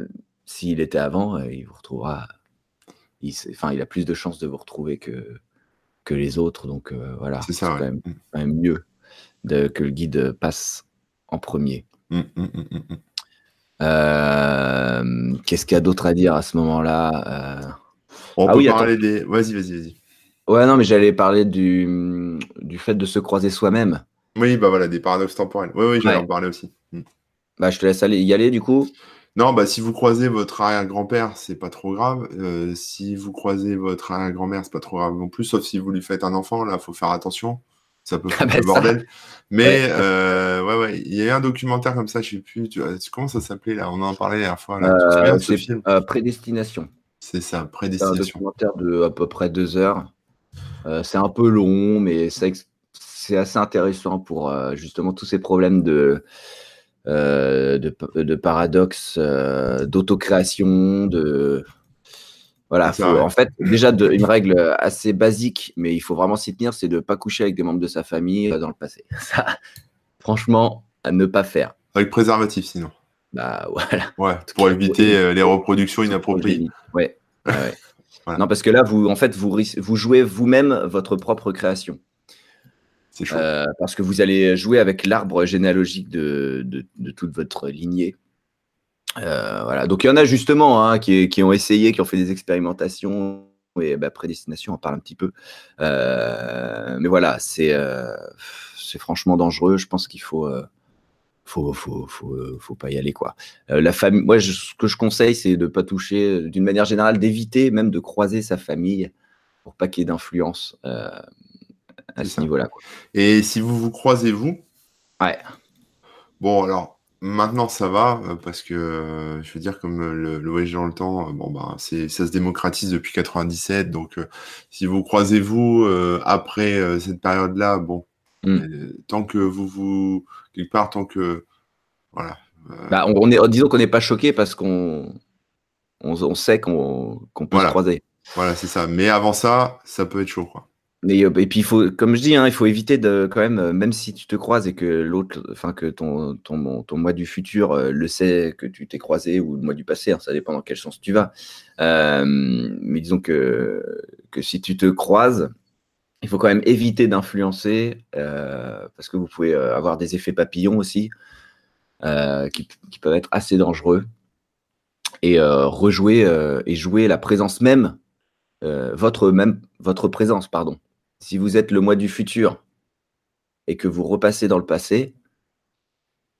s'il était avant, il vous retrouvera. enfin, il a plus de chances de vous retrouver que, que les autres. Donc euh, voilà, c'est quand, même, mieux de, que le guide passe en premier. Mmh, mmh, mmh, euh, qu'est-ce qu'il y a d'autre à dire à ce moment-là euh? On Ah peut oui, parler des. Vas-y, vas-y, vas-y. Ouais, non, mais j'allais parler du, du fait de se croiser soi-même. Oui, bah voilà, des paradoxes temporels. Oui, oui, j'allais Ouais. en parler aussi. Mm. Bah, je te laisse aller, y aller du coup. Non, bah si vous croisez votre arrière-grand-père, c'est pas trop grave. Euh, si vous croisez votre arrière-grand-mère, c'est pas trop grave non plus, sauf si vous lui faites un enfant, là, faut faire attention. Ça peut Ah foutre bah le ça. bordel. Mais Ouais. euh, ouais, ouais, il y a un documentaire comme ça, je sais plus. Tu, comment ça s'appelait là? On en parlait la dernière fois. Là. souviens Euh, ce film? euh, Prédestination. C'est ça, C'est un Prédestination. documentaire de à peu près deux heures. C'est un peu long, mais c'est assez intéressant pour justement tous ces problèmes de, euh, de, de paradoxes, euh, d'autocréation, de. Voilà, faut- en fait, déjà de- une règle assez basique, mais il faut vraiment s'y tenir, c'est de ne pas coucher avec des membres de sa famille euh, dans le passé. Ça, franchement, à ne pas faire. Avec préservatif, sinon. Bah voilà. Ouais, pour cas, éviter euh, les reproductions inappropriées. Ouais. ouais, ouais. Voilà. Non, parce que là, vous, en fait, vous, vous jouez vous-même votre propre création. Euh, parce que vous allez jouer avec l'arbre généalogique de, toute votre lignée. Euh, voilà. Donc il y en a justement hein, qui, ont essayé, qui ont fait des expérimentations. Et bah, prédestination en parle un petit peu. Euh, mais voilà, c'est franchement dangereux. Je pense qu'il faut, faut, faut, faut, faut pas y aller quoi. La moi, ce que je conseille, c'est de pas toucher, d'une manière générale, d'éviter même de croiser sa famille pour pas qu'il y ait d'influence à ce niveau-là. Et si vous vous croisez, vous, Ouais. Bon, alors, maintenant ça va, euh, parce que euh, je veux dire, comme euh, le, le voyage dans le temps, bon, bah, c'est, ça se démocratise depuis 97, donc euh, si vous croisez vous euh, après euh, cette période-là, bon, Mm. euh, tant que vous vous, quelque part, tant que, voilà. Bah, on, on est, disons qu'on n'est pas choqué parce qu'on on, on sait qu'on qu'on peut Voilà. se croiser. voilà, c'est ça. Mais avant ça, ça peut être chaud, quoi. Euh, et puis, il faut, comme je dis, hein, il faut éviter de, quand même, euh, même si tu te croises et que l'autre, enfin, que ton, ton, ton moi du futur euh, le sait que tu t'es croisé ou le moi du passé, hein, ça dépend dans quel sens tu vas. Mais disons que, que si tu te croises, il faut quand même éviter d'influencer parce que vous pouvez avoir des effets papillons aussi qui, qui peuvent être assez dangereux et rejouer et jouer la présence même, votre même votre présence, pardon. Si vous êtes le moi du futur et que vous repassez dans le passé,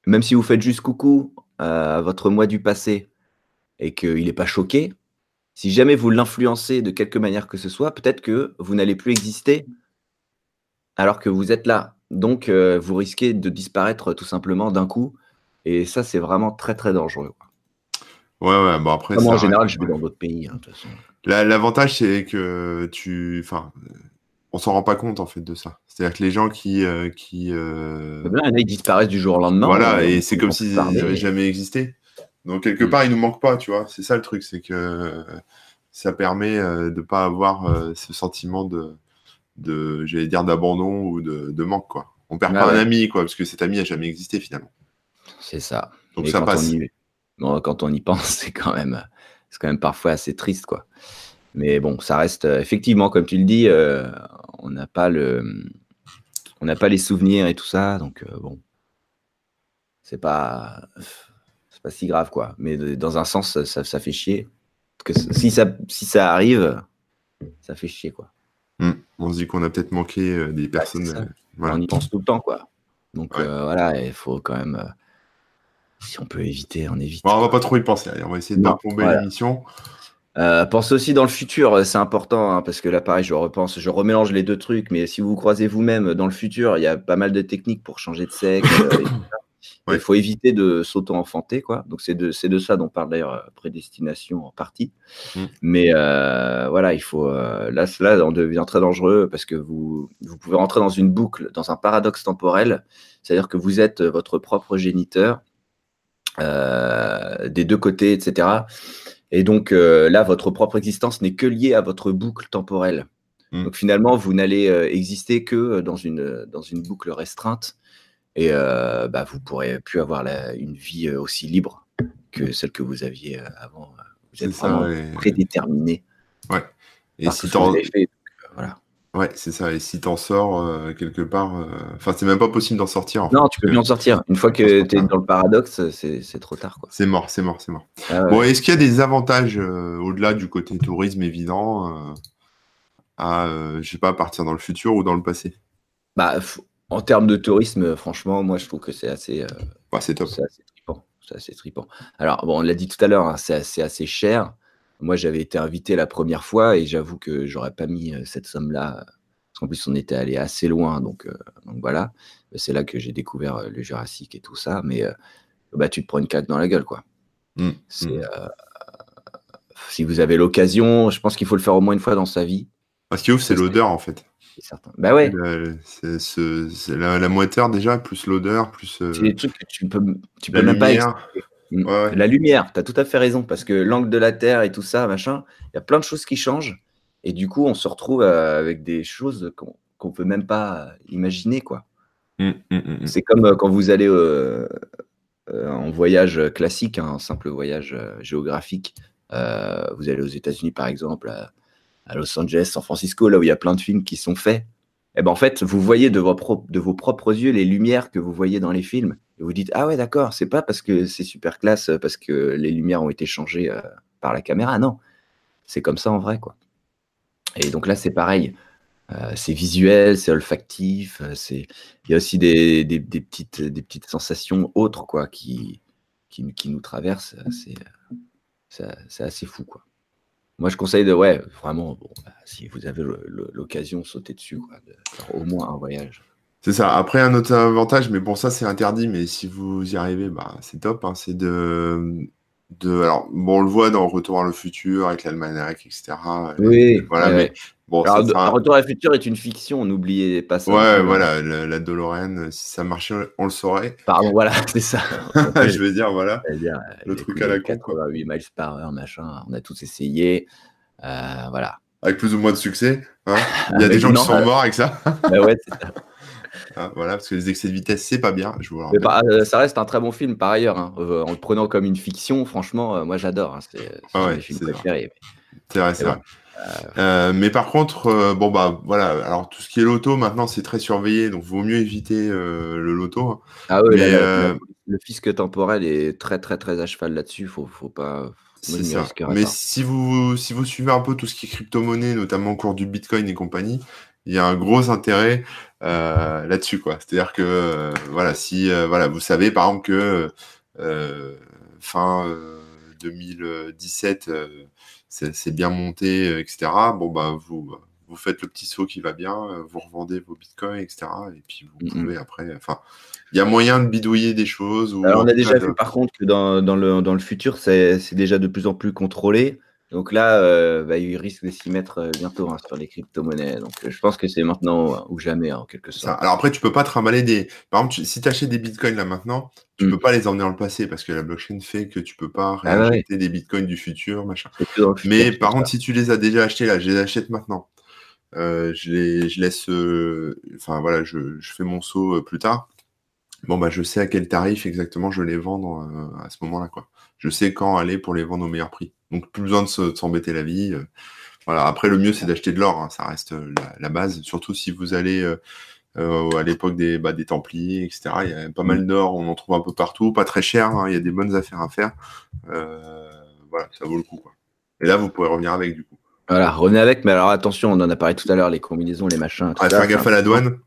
même si vous faites juste coucou à votre moi du passé et qu'il n'est pas choqué, si jamais vous l'influencez de quelque manière que ce soit, peut-être que vous n'allez plus exister alors que vous êtes là. Donc, euh, vous risquez de disparaître tout simplement d'un coup. Et ça, c'est vraiment très, très dangereux. Ouais, ouais, bon, après, Moi, en général, je vais dans d'autres pays. hein, L'avantage, c'est que tu, enfin, on s'en rend pas compte, en fait, de ça. C'est-à-dire que les gens qui, euh, qui, euh, ils disparaissent du jour au lendemain. Voilà, euh, et c'est ils comme s'ils n'avaient jamais existé. Donc, quelque Mm. part, il nous manque pas, tu vois. C'est ça le truc, c'est que ça permet de pas avoir ce sentiment de, de j'allais dire, d'abandon ou de, de manque, quoi. On perd Ah pas un ami, quoi, parce que cet ami a jamais existé, finalement. C'est ça. Donc, ça quand passe. On y... bon, quand on y pense, c'est quand même, c'est quand même parfois assez triste, quoi. Mais bon, ça reste effectivement, comme tu le dis, euh, on n'a pas le, on n'a pas les souvenirs et tout ça, donc euh, bon, c'est pas, c'est pas si grave, quoi. Mais dans un sens, ça, ça, ça fait chier. Que si ça, si ça arrive, ça fait chier, quoi. Mm. On se dit qu'on a peut-être manqué euh, des personnes. euh, voilà. On y pense tout le temps, quoi. Donc Ouais. euh, voilà, il faut quand même, si on peut éviter, on évite. Bon, on va pas trop y penser. allez, on va essayer de Non, pas plomber l'émission. Euh, pensez aussi dans le futur, euh, c'est important, hein, parce que là, pareil, je repense, je remélange les deux trucs, mais si vous vous croisez vous-même dans le futur, il y a pas mal de techniques pour changer de sexe. euh. Ouais. Il faut éviter de s'auto-enfanter, quoi. Donc, c'est de, c'est de ça dont parle d'ailleurs euh, prédestination en partie. Mm. Mais euh, voilà, il faut. euh, là, là, on devient très dangereux parce que vous, vous pouvez rentrer dans une boucle, dans un paradoxe temporel. C'est-à-dire que vous êtes votre propre géniteur euh, des deux côtés, etc. Et donc euh, là, votre propre existence n'est que liée à votre boucle temporelle. Mm. Donc finalement, vous n'allez euh, exister que dans une, dans une boucle restreinte et euh, bah, vous pourrez plus avoir la- une vie euh, aussi libre que celle que vous aviez euh, avant. Vous êtes ça. vraiment ouais. prédéterminé Et par si fait. Donc, euh, voilà. Ouais, c'est ça. Et si t'en sors euh, quelque part, euh, enfin, c'est même pas possible d'en sortir. en Non, fait, tu peux plus en sortir. Une fois que transport tu es pas. dans le paradoxe, c'est c'est trop tard. C'est mort, c'est mort, c'est mort. Ah. Bon, est-ce qu'il y a des avantages euh, au-delà du côté tourisme évident à, je sais pas, partir dans le futur ou dans le passé? Bah, en termes de tourisme, franchement, moi, je trouve que c'est assez, Bah, c'est top. c'est assez trippant. C'est assez trippant. Alors, bon, on l'a dit tout à l'heure, hein, c'est assez, assez cher. Moi, j'avais été invité la première fois et j'avoue que j'aurais pas mis euh, cette somme-là. Parce qu'en plus, on était allé assez loin. Donc, euh, donc voilà. C'est là que j'ai découvert euh, le Jurassique et tout ça. Mais euh, bah, tu te prends une claque dans la gueule, quoi. Mm, C'est, mm. euh, si vous avez l'occasion, je pense qu'il faut le faire au moins une fois dans sa vie. Ce qui est ouf, c'est l'odeur en fait. C'est certain. Bah ouais, c'est ce- c'est la, la moiteur déjà, plus l'odeur, plus c'est des trucs que tu peux, tu peux même pas lumière. Ouais, ouais. La lumière, tu as tout à fait raison, parce que l'angle de la Terre et tout ça, machin, il y a plein de choses qui changent. Et du coup, on se retrouve euh, avec des choses qu'on qu'on peut même pas imaginer, quoi. Mm, mm, mm, mm. C'est comme euh, quand vous allez euh, euh, en voyage classique, hein, un simple voyage euh, géographique. Euh, vous allez aux États-Unis, par exemple, à, à Los Angeles, San Francisco, là où il y a plein de films qui sont faits. Et ben en fait, vous voyez de vos, propres yeux les lumières que vous voyez dans les films. Et vous dites, ah ouais, d'accord, c'est pas parce que c'est super classe, euh, parce que les lumières ont été changées euh, par la caméra. Non, c'est comme ça en vrai, quoi. Et donc là, c'est pareil. Euh, c'est visuel, c'est olfactif, il y a aussi des, petites des petites sensations autres quoi qui qui, qui nous traversent. c'est assez fou quoi. Moi, je conseille de ouais vraiment bon, bah, si vous avez l'occasion, sauter dessus quoi, de faire au moins un voyage. C'est ça. Après, un autre avantage, mais bon, ça c'est interdit, mais si vous y arrivez, bah, c'est top. hein, c'est de, de. Alors, bon, on le voit dans Retour vers le futur avec l'almanach, etc. Oui, Voilà, ouais, mais ouais. Bon, Alors, ça- Retour à la futur est une fiction, n'oubliez pas ça. Ouais, hein. voilà, la, la DeLorean, si ça marchait, on le saurait. Pardon, voilà, c'est ça. je veux dire, voilà. Le euh, truc à la con, quoi. 88 miles par heure, machin. On a tous essayé. Euh, voilà. Avec plus ou moins de succès. hein. Il y a des gens qui sont or- morts avec ça. Bah ouais, c'est ça. Hein, voilà, parce que les excès de vitesse, c'est pas bien. Je vous le euh, ça reste un très bon film par ailleurs. hein. Euh, en le prenant comme une fiction, franchement, euh, moi j'adore. hein. C'est Ah ouais, films c'est vrai. C'est vrai. Euh, mais par contre, euh, bon bah voilà, alors tout ce qui est loto maintenant c'est très surveillé, donc vaut mieux éviter euh, le loto. hein. Ah Mais, là, euh, le fisc temporel est très très très à cheval là-dessus. Faut, faut pas. Moi, ça. Mais si vous si vous suivez un peu tout ce qui est crypto-monnaie, notamment au cours du Bitcoin et compagnie, il y a un gros intérêt euh, là-dessus quoi. C'est-à-dire que euh, voilà, si euh, voilà, vous savez par exemple que euh, fin euh, 2017 euh, c'est bien monté, euh, etc. Bon bah vous vous faites le petit saut qui va bien, euh, vous revendez vos bitcoins, etc. Et puis vous pouvez après, enfin, il y a moyen de bidouiller des choses. Ou Alors, on a déjà de- vu par contre que dans, dans le, dans le futur, c'est c'est déjà de plus en plus contrôlé. Donc là, euh, bah, il risque de s'y mettre euh, bientôt hein, sur les crypto-monnaies. Donc euh, je pense que c'est maintenant euh, ou jamais, hein, en quelque Ça. sorte. Alors après, tu peux pas trimballer des. Par exemple, tu- si tu achètes des bitcoins là maintenant, tu Mm. peux pas les emmener dans le passé parce que la blockchain fait que tu peux pas Ah ouais. réacheter des bitcoins du futur, machin. Futur, Mais par contre, si tu les as déjà achetés là, je les achète maintenant. Euh, je les, je laisse. Enfin voilà, je, je fais mon saut plus tard. Bon bah, je sais à quel tarif exactement je les vendre euh, à ce moment-là quoi. Je sais quand aller pour les vendre au meilleur prix. Donc plus besoin de se- de s'embêter la vie. euh. Voilà. Après, le mieux c'est d'acheter de l'or. hein, Ça reste euh, la, la base. Surtout si vous allez. euh, à l'époque des, bah, des Templiers, etc. Il y a pas mal d'or, on en trouve un peu partout, pas très cher, hein, il y a des bonnes affaires à faire. Euh, voilà, ça vaut le coup. Quoi. Et là, vous pouvez revenir avec du coup. Voilà, revenez avec, mais alors attention, on en a parlé tout à l'heure, les combinaisons, les machins. tout Ah, ça, faire gaffe à la douane.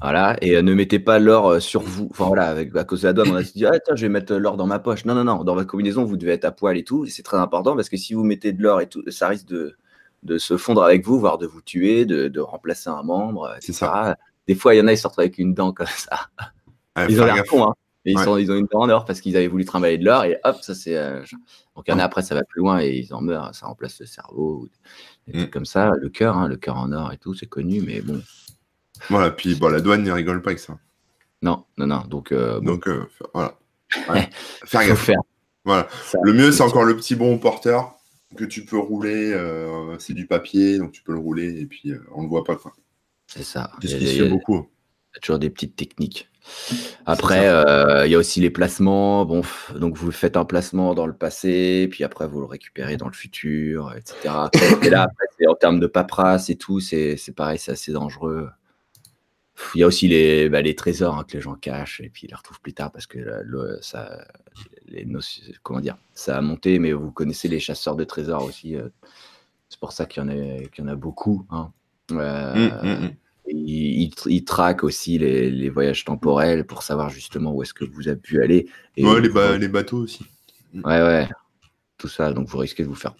Voilà, et euh, ne mettez pas l'or euh, sur vous. Enfin voilà, avec, à cause de la douane, on a dit, ah tiens, je vais mettre euh, l'or dans ma poche. Non, non, non, dans votre combinaison, vous devez être à poil et tout. Et c'est très important parce que si vous mettez de l'or et tout, ça risque de, de se fondre avec vous, voire de vous tuer, de, de remplacer un membre, C'est etc. Des fois, il y en a, ils sortent avec une dent comme ça. Ils ont l'air cons, hein. Et ils, Ouais. sont, ils ont une dent en or parce qu'ils avaient voulu trimballer de l'or et hop, ça c'est. euh, Donc, il y en a après, ça va plus loin et ils en meurent, ça remplace le cerveau, des Mm. trucs comme ça. Le cœur, hein, le cœur en or et tout, c'est connu, mais bon. Voilà, puis bon, la douane ne rigole pas avec ça. Non, non, non. Donc, euh, bon, Donc euh, voilà. Ouais. Faire gaffe. faire. Voilà. ça. Le mieux, c'est encore le petit bon porteur que tu peux rouler. euh, c'est du papier, donc tu peux le rouler et puis on le voit pas. quoi. C'est ça. C'est ce qui se fait beaucoup. il y a toujours des petites techniques. Après, euh, il y a aussi les placements. Bon, donc vous faites un placement dans le passé, puis après vous le récupérez dans le futur, etc. et là, après, en termes de paperasse et tout, c'est pareil, c'est assez dangereux. Il y a aussi les, bah, les trésors hein, que les gens cachent et puis ils les retrouvent plus tard parce que ça, les comment dire, ça a monté, mais vous connaissez les chasseurs de trésors aussi. Euh, c'est pour ça qu'il y, en a, qu'il y en a beaucoup. Hein. Euh, mmh, mmh, mmh. Il, traque aussi les, voyages temporels pour savoir justement où est-ce que vous avez pu aller. Et ouais, les, les, bateaux aussi. Ouais, ouais. Tout ça. Donc, vous risquez de vous faire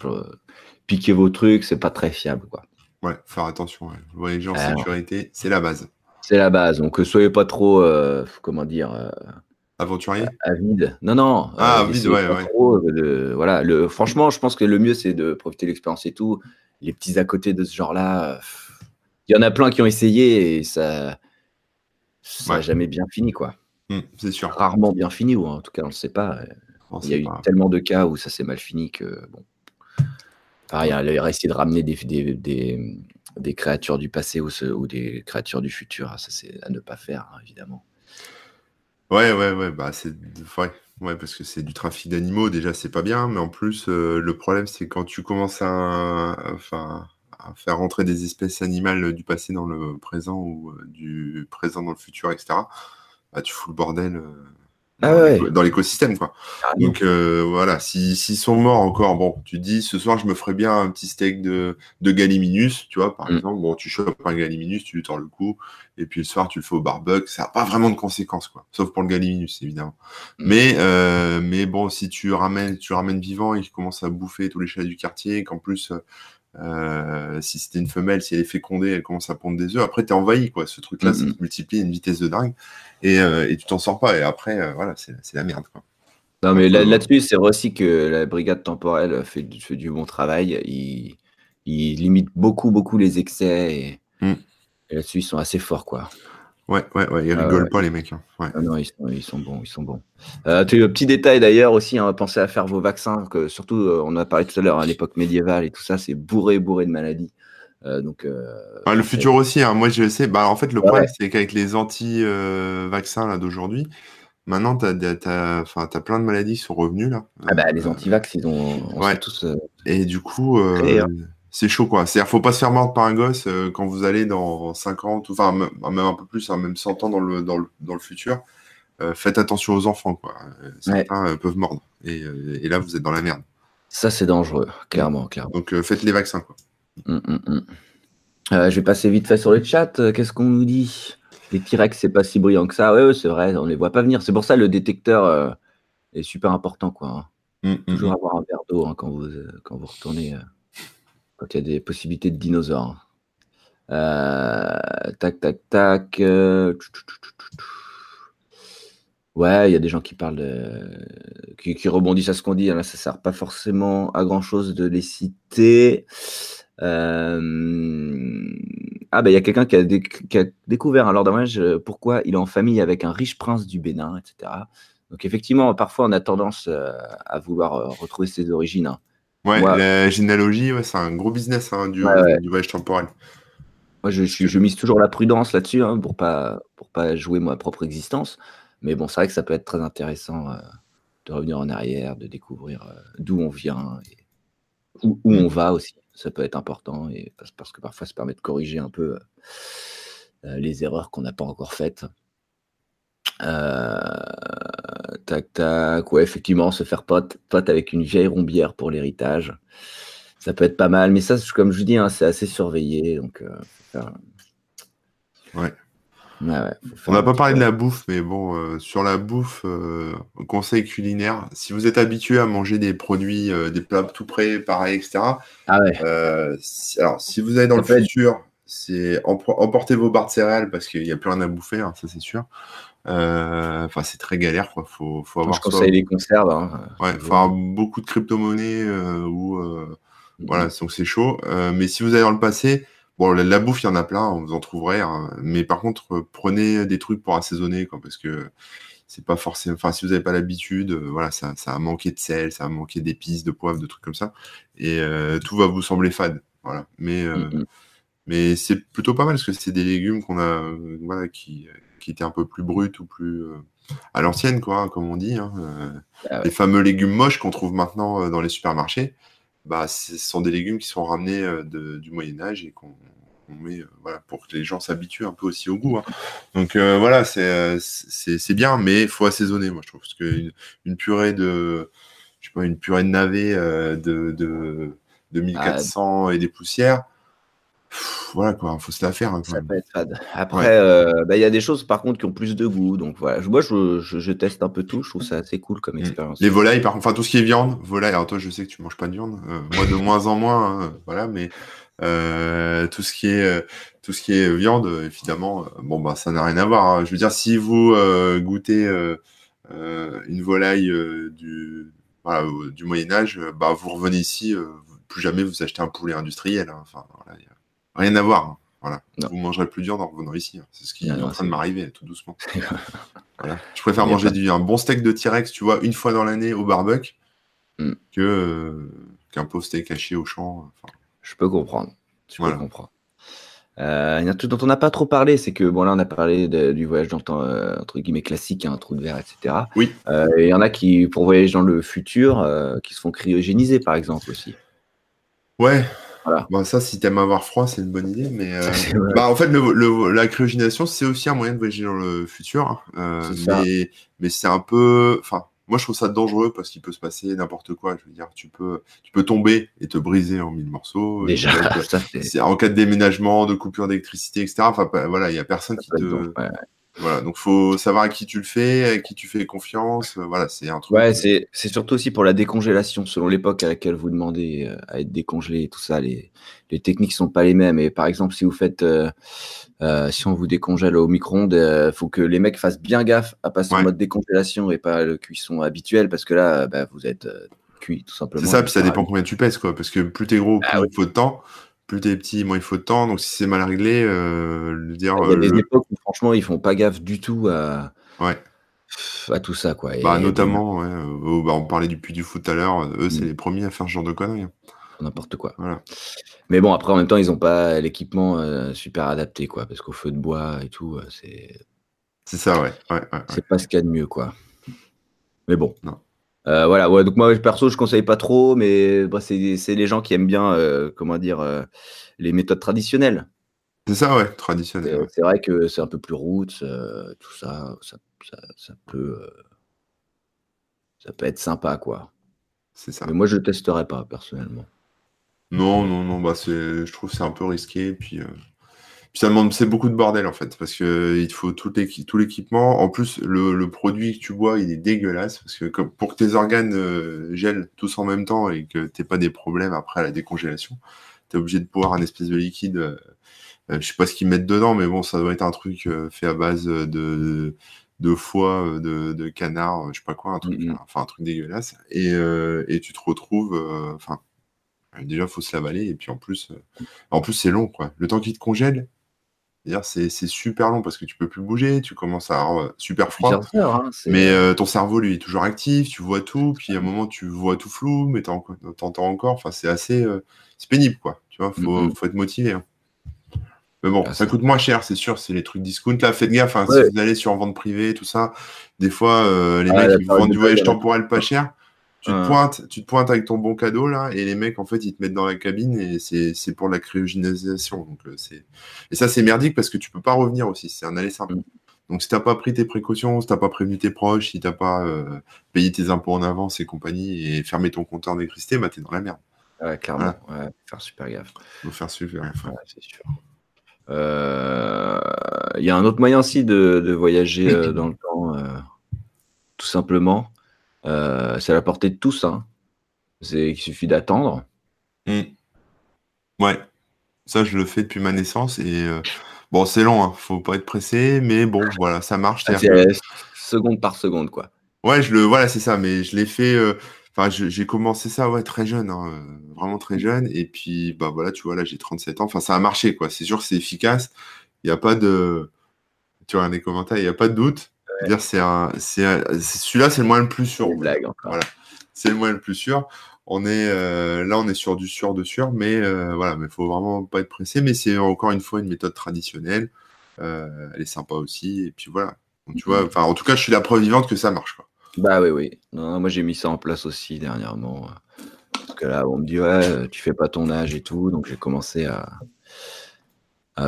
piquer vos trucs. C'est pas très fiable, quoi. Ouais, faire attention. Voyager en sécurité, c'est la base. C'est la base. Donc, soyez pas trop, euh, comment dire. Euh, Aventurier? Avide. Non, non. Ah, avide, ouais, ouais. voilà, le, franchement, je pense que le mieux, c'est de profiter de l'expérience et tout. Les petits à côté de ce genre-là il y en a plein qui ont essayé et ça n'a jamais bien fini, quoi. Mmh, c'est sûr. Rarement bien fini, ou en tout cas, on ne sait pas. il y a eu tellement de cas où ça s'est mal fini que, bon. Pareil, il a essayé de ramener des, des, des, créatures du passé ou, ou, des créatures du futur. Ça, c'est à ne pas faire, hein, évidemment. Ouais, ouais, ouais. Bah, c'est. Ouais. Ouais, parce que c'est du trafic d'animaux, déjà, c'est pas bien, mais en plus, euh, le problème, c'est quand tu commences à, enfin, faire rentrer des espèces animales du passé dans le présent ou euh, du présent dans le futur, etc., bah, tu fous le bordel euh, ah dans l'écosystème. quoi. Donc euh, voilà, s'ils sont morts encore, bon, tu dis ce soir je me ferais bien un petit steak de, de Galiminus, tu vois, par mm. exemple. Bon, tu chopes un Galiminus, tu lui tords le cou, et puis le soir tu le fais au barbecue. Ça n'a pas vraiment de conséquences, quoi. Sauf pour le Galiminus, évidemment. Mm. Mais, mais bon, si tu ramènes, tu ramènes vivant et qu'il commence à bouffer tous les chats du quartier, qu'en plus euh, si c'était une femelle, si elle est fécondée, elle commence à pondre des œufs. Après, tu es envahi, quoi. Ce truc-là, ça se multiplie à une vitesse de dingue. Et, euh, et tu t'en sors pas. Et après, euh, voilà, c'est la merde, quoi. Non, mais là-dessus, c'est aussi que la brigade temporelle fait, du bon travail. Il, il, limite beaucoup, beaucoup les excès. Et, mm. et là-dessus, ils sont assez forts, quoi. Ouais, ouais, ouais, ils ah rigolent pas les mecs. Hein. Ouais. Ah non, ils sont, ils sont, bons, ils sont bons. Euh, petit détail d'ailleurs aussi, hein, pensez à faire vos vaccins, que surtout, euh, on a parlé tout à l'heure à l'époque médiévale et tout ça, c'est bourré, bourré de maladies. Euh, donc, bah, le futur aussi, hein, moi je sais. Bah, en fait, le problème, c'est qu'avec les anti-vaccins d'aujourd'hui, maintenant, tu as, as, plein de maladies qui sont revenues. Là. Ah bah, les anti-vax, ils ont, ouais. tous. Et du coup, c'est chaud quoi. C'est-à-dire faut pas se faire mordre par un gosse euh, quand vous allez dans 50 ou enfin même un peu plus, hein, même 100 ans dans le, dans le, dans le futur. Euh, faites attention aux enfants quoi. Euh, certains peuvent mordre et, et, là vous êtes dans la merde. Ça c'est dangereux, clairement, clairement. Donc faites les vaccins quoi. Hum, hum, hum. je vais passer vite fait sur le chat. Qu'est-ce qu'on nous dit? Les T-Rex c'est pas si brillant que ça. Ouais, c'est vrai, on les voit pas venir. C'est pour ça le détecteur est super important quoi. Toujours avoir un verre d'eau hein, quand vous quand vous retournez quand il y a des possibilités de dinosaures. Euh, tac, tac, tac. Euh, ouais, il y a des gens qui parlent qui, rebondissent à ce qu'on dit. Là, ça sert pas forcément à grand chose de les citer. Euh, ah, ben il y a quelqu'un qui, a découvert un Lord dommage pourquoi il est en famille avec un riche prince du Bénin, etc. Donc, effectivement, parfois, on a tendance à vouloir retrouver ses origines. Hein. Ouais, la généalogie, ouais, c'est un gros business hein, du, voyage temporel. Moi, je, je, mise toujours la prudence là-dessus hein, pour pas pour pas jouer ma propre existence. Mais bon, c'est vrai que ça peut être très intéressant euh, de revenir en arrière, de découvrir euh, d'où on vient et où, on mm. va aussi. Ça peut être important et parce, que parfois ça permet de corriger un peu euh, les erreurs qu'on n'a pas encore faites. Euh, tac, tac. Ouais, effectivement, se faire pote, pote avec une vieille rombière pour l'héritage. Ça peut être pas mal, mais ça, comme je vous dis, hein, c'est assez surveillé. Donc, euh, Ouais. on n'a pas parlé de la bouffe, mais bon, euh, sur la bouffe, conseil culinaire, si vous êtes habitué à manger des produits, des plats tout prêts, pareil, etc. Ah ouais. alors, si vous allez dans le futur, c'est emportez vos barres de céréales parce qu'il n'y a plus rien à bouffer, hein, ça c'est sûr. Euh, enfin, c'est très galère, quoi. Faut, faut avoir. Je conseille les conserves. Hein. Ouais, faut avoir beaucoup de crypto-monnaies euh, ou euh, voilà, mm-hmm. donc c'est chaud. mais si vous allez dans le passé, bon, la, bouffe, il y en a plein, vous en trouverez. Hein. mais par contre, prenez des trucs pour assaisonner, quoi, parce que c'est pas forcément. Enfin, si vous n'avez pas l'habitude, voilà, ça, ça a manqué de sel, ça a manqué d'épices, de poivre, de trucs comme ça, et tout va vous sembler fade. Voilà. Mais mm-hmm. Mais c'est plutôt pas mal parce que c'est des légumes qu'on a, voilà, qui, qui étaient un peu plus bruts ou plus euh, à l'ancienne, quoi, hein, comme on dit. Hein, euh. Ah ouais. Les fameux légumes moches qu'on trouve maintenant euh, dans les supermarchés, bah, ce sont des légumes qui sont ramenés de- du Moyen Âge et qu'on met, voilà, pour que les gens s'habituent un peu aussi au goût. hein. Donc euh, voilà, c'est bien, mais il faut assaisonner, moi je trouve, parce qu'une une purée de, je sais pas, une purée de navet de, de, de 1400 et des poussières, pff, voilà quoi, faut se la faire. hein, quand Ça même. peut être fade. Après, euh, bah, il y a des choses par contre qui ont plus de goût. Donc voilà, moi je, je- je teste un peu tout. Je trouve ça assez cool comme Mm. expérience. Les volailles, par contre, enfin tout ce qui est viande, volaille, alors toi je sais que tu manges pas de viande, euh, moi de moins en moins, hein, voilà, mais euh, tout ce qui est euh, tout ce qui est viande, euh, évidemment, euh, bon bah ça n'a rien à voir. hein. Je veux dire, si vous euh, goûtez euh, euh, une volaille euh, du voilà, euh, du Moyen Âge, euh, bah vous revenez ici, euh, plus jamais vous achetez un poulet industriel. hein. Enfin voilà, y a rien à voir. hein. Voilà, Non. vous mangerez plus viande en revenant ici. hein. C'est ce qui Non, est en train de m'arriver, tout doucement. Voilà. Je préfère manger du, un bon steak de T-Rex, tu vois, une fois dans l'année au barbecue, Mm. que euh, qu'un pauvre steak haché au champ. Enfin, Je peux comprendre. Je Voilà. peux comprendre. Euh, il y a un truc dont on n'a pas trop parlé, c'est que bon là on a parlé de- du voyage dans le temps euh, entre guillemets classique, un trou de verre, etc. Oui. Euh, et il y en a qui pour voyager dans le futur, euh, qui se font cryogéniser par exemple aussi. Ouais. Voilà. Bon, ça, si t'aimes avoir froid, c'est une bonne idée. Mais euh, bah, en fait, le, le- la cryogénisation, c'est aussi un moyen de voyager dans le futur. hein. Euh, mais mais c'est un peu. Enfin, moi, je trouve ça dangereux parce qu'il peut se passer n'importe quoi. Je veux dire, tu peux, tu peux tomber et te briser en mille morceaux. Déjà, en cas de déménagement, de coupure d'électricité, etc. Enfin, voilà, il y a personne qui ça te. être bon. Ouais. Voilà, donc faut savoir à qui tu le fais, à qui tu fais confiance. euh, Voilà, c'est un truc. Ouais, c'est c'est surtout aussi pour la décongélation, selon l'époque à laquelle vous demandez euh, à être décongelé et tout ça, les, les techniques sont pas les mêmes. Et par exemple, si vous faites, euh, euh, si on vous décongèle au micro-ondes, euh, faut que les mecs fassent bien gaffe à passer Ouais. en mode décongélation et pas le cuisson habituel, parce que là, bah, vous êtes euh, cuit tout simplement. C'est ça, puis ça dépend combien tu pèses, quoi. Parce que plus t'es gros, plus Ah il faut de temps. Plus t'es petit, moins il faut de temps. Donc si c'est mal réglé, euh, le dire. Il y a euh, des le- époques où franchement, ils font pas gaffe du tout à, Ouais. à tout ça, quoi. Et Bah, notamment, ouais, euh, oh, bah, on parlait du puits du foot tout à l'heure. euh, Eux, c'est Mm. les premiers à faire ce genre de conneries. hein. n'importe quoi. Voilà. Mais bon, après, en même temps, ils ont pas l'équipement euh, super adapté, quoi, parce qu'au feu de bois et tout, euh, c'est C'est ça, ouais. ouais, ouais, ouais. c'est pas ce qu'il y a de mieux, quoi. Mais bon. Non. Euh, voilà, ouais, donc moi, perso, je conseille pas trop, mais bah, c'est c'est les gens qui aiment bien, euh, comment dire, euh, les méthodes traditionnelles. C'est ça, ouais, C'est traditionnel. ouais. c'est vrai que c'est un peu plus roots, euh, tout ça, ça, ça, ça peut, ça peut être sympa, quoi. C'est ça. Mais moi, je le testerai pas, personnellement. Non, non, non, bah c'est, je trouve que c'est un peu risqué. Puis, puis ça demande, c'est beaucoup de bordel en fait, parce que euh, il te faut tout, l'équi- tout l'équipement. En plus, le, le produit que tu bois, il est dégueulasse, parce que comme, pour que tes organes euh, gèlent tous en même temps et que t'aies pas des problèmes après à la décongélation, t'es obligé de boire un espèce de liquide. euh, euh, je sais pas ce qu'ils mettent dedans, mais bon, ça doit être un truc fait à base de, de foie, de, de canard, je sais pas quoi, un truc, enfin un truc dégueulasse. Et, euh, et tu te retrouves, enfin. Déjà, faut se l'avaler et puis en plus, euh, en plus c'est long quoi. Le temps qu'il te congèle, c'est-à-dire c'est super long parce que tu peux plus bouger, tu commences à avoir euh, super froid. Heures, hein, Mais euh, ton cerveau lui est toujours actif, tu vois tout, puis à un moment tu vois tout flou, mais t'en- t'entends encore. Enfin, c'est assez, euh, c'est pénible quoi. Tu vois, faut, Mhm. faut être motivé. hein. Mais bon, Ah, ça coûte moins cher, c'est sûr. C'est les trucs discount. Là, faites gaffe. hein, Ouais. Si vous allez sur vente privée, tout ça, des fois euh, les Ah, mecs ils vous vendent du voyage temporel pas cher. Tu te, pointes, tu te pointes avec ton bon cadeau là, et les mecs en fait ils te mettent dans la cabine et c'est pour la cryogénisation. Donc euh, c'est et ça c'est merdique parce que tu peux pas revenir aussi. C'est un aller simple. Mm. Donc si t'as pas pris tes précautions, si t'as pas prévenu tes proches, si t'as pas euh, payé tes impôts en avance et compagnie et fermé ton compteur d'électricité, bah t'es dans la merde. Ouais, clairement. Ouais, faire super gaffe. Faut faire super gaffe. Ouais, c'est sûr. Euh, Il y a un autre moyen aussi de, de voyager euh, dans le temps, tout simplement. Euh, c'est à la portée de tous. Hein. C'est, il suffit d'attendre. Mm. Ouais, ça je le fais depuis ma naissance et euh, bon c'est long, hein. faut pas être pressé, mais bon voilà ça marche. C'est que- euh, seconde par seconde, quoi. Ouais, je le, voilà, c'est ça, mais je l'ai fait. Enfin, j'ai commencé ça, ouais, très jeune, hein, vraiment très jeune. Et puis, bah voilà, tu vois, là, j'ai 37 ans. Enfin, ça a marché, quoi. C'est sûr que c'est efficace. Il n'y a pas de. Tu vois, les commentaires, il n'y a pas de doute. Dire, c'est un, c'est, celui-là, c'est le moyen le plus sûr. Voilà. C'est le moyen le plus sûr. on est là, on est sur du sûr de sûr, mais voilà, mais faut vraiment pas être pressé. Mais c'est encore une fois une méthode traditionnelle. elle est sympa aussi. Et puis voilà. tu vois, enfin, en tout cas, je suis la preuve vivante que ça marche. Quoi. Bah oui, oui. moi, j'ai mis ça en place aussi dernièrement. Parce que là, on me dit, ouais, tu fais pas ton âge et tout. Donc, j'ai commencé à,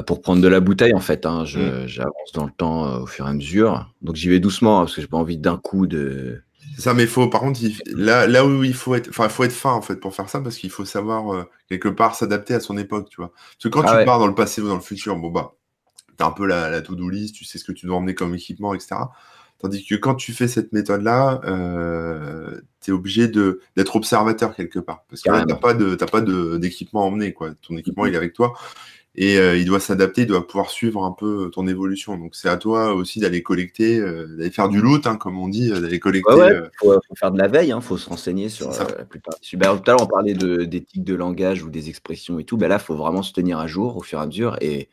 Pour prendre de la bouteille, en fait, hein, mmh. j'avance dans le temps au fur et à mesure. Donc, j'y vais doucement hein, parce que j'ai pas envie d'un coup de ça, mais faut, par contre, là, là où il faut être, enfin, faut être fin en fait pour faire ça parce qu'il faut savoir euh, quelque part s'adapter à son époque, tu vois. Parce que quand ah tu pars dans le passé ou dans le futur, bon bah, t'as un peu la, la to-do list, tu sais ce que tu dois emmener comme équipement, etc. Tandis que quand tu fais cette méthode-là, euh, tu es obligé d'être observateur quelque part. Parce que là, tu n'as pas d'équipement à emmener, quoi. Ton équipement, il est avec toi et euh, il doit s'adapter, il doit pouvoir suivre un peu ton évolution. Donc c'est à toi aussi d'aller collecter, euh, d'aller faire du loot, hein, comme on dit, d'aller collecter. Il euh, faut, faire de la veille, il hein, faut se renseigner sur la plupart. Ben, tout à l'heure on parlait d'éthique de, langage ou des expressions et tout. Ben là, il faut vraiment se tenir à jour au fur et à mesure. Et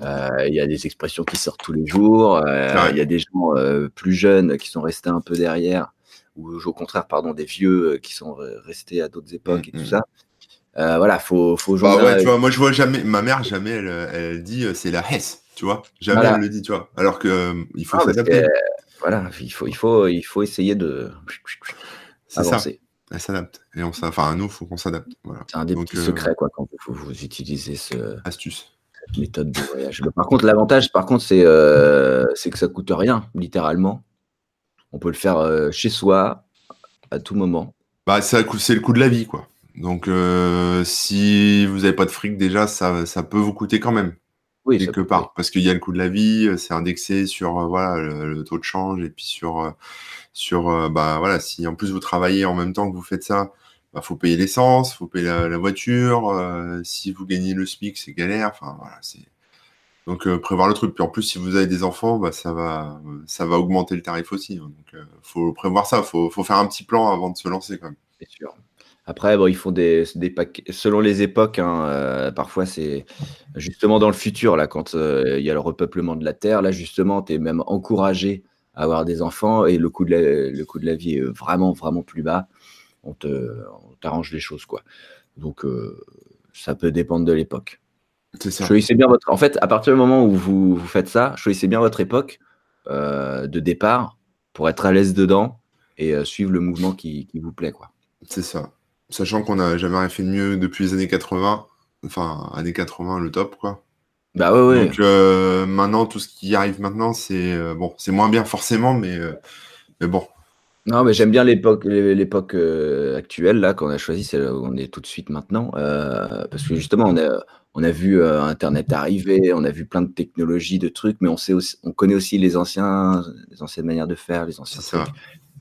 il y a des expressions qui sortent tous les jours. Il y a des gens plus jeunes qui sont restés un peu derrière, ou au contraire, pardon, des vieux qui sont restés à d'autres époques et tout mmh, mmh. ça. Euh, voilà, faut, faut jouer. Bah tu vois, moi je vois jamais, ma mère jamais, elle, elle dit euh, c'est la Hesse, tu vois. Jamais elle le dit, tu vois. Alors que euh, il faut ah, s'adapter. voilà, il faut, il faut, il faut essayer de avancer. Ça. Elle s'adapte. Et on enfin, nous, il faut qu'on s'adapte. Voilà. C'est un des petits secrets, quoi, quand vous, vous utilisez ce. Astuce. Cette méthode de voyage. par contre, l'avantage, par contre, c'est c'est que ça coûte rien, littéralement. On peut le faire chez soi, à tout moment. Bah, c'est le coût de la vie, quoi. Donc, euh, si vous n'avez pas de fric, déjà, ça, ça, peut vous coûter quand même. Oui, quelque part. Parce qu'il y a le coût de la vie, euh, c'est indexé sur euh, voilà, le, taux de change et puis sur, sur bah, voilà, si en plus vous travaillez en même temps que vous faites ça, bah, faut payer l'essence, faut payer la, voiture. si vous gagnez le SMIC, c'est galère. Enfin, voilà, c'est. Donc prévoir le truc. Puis en plus, si vous avez des enfants, bah, ça va, ça va augmenter le tarif aussi. Hein. Donc faut prévoir ça. Faut, faut faire un petit plan avant de se lancer quand même. C'est sûr. Après, bon, ils font des, des paquets, selon les époques. Hein, euh, parfois, c'est justement dans le futur, là, quand euh, il y a le repeuplement de la Terre. Là, justement, tu es même encouragé à avoir des enfants et le coût de la, le coût de la vie est vraiment, vraiment plus bas. On t'arrange les choses, quoi. Donc, euh, ça peut dépendre de l'époque. C'est ça. Choisissez bien votre. En fait, à partir du moment où vous, vous faites ça, choisissez bien votre époque de départ pour être à l'aise dedans et suivre le mouvement qui, qui vous plaît, quoi. C'est ça. Sachant qu'on n'a jamais rien fait de mieux depuis les années 80. Enfin, années 80, le top, quoi. Bah ouais, ouais. Donc euh, maintenant, tout ce qui arrive maintenant, c'est euh, bon, c'est moins bien forcément, mais, euh, mais bon. Non, mais j'aime bien l'époque, l'époque actuelle là qu'on a choisi, c'est on est tout de suite maintenant, parce que justement on a, on a vu Internet arriver, on a vu plein de technologies, de trucs, mais on sait aussi, on connaît aussi les anciens, les anciennes manières de faire, les anciens trucs,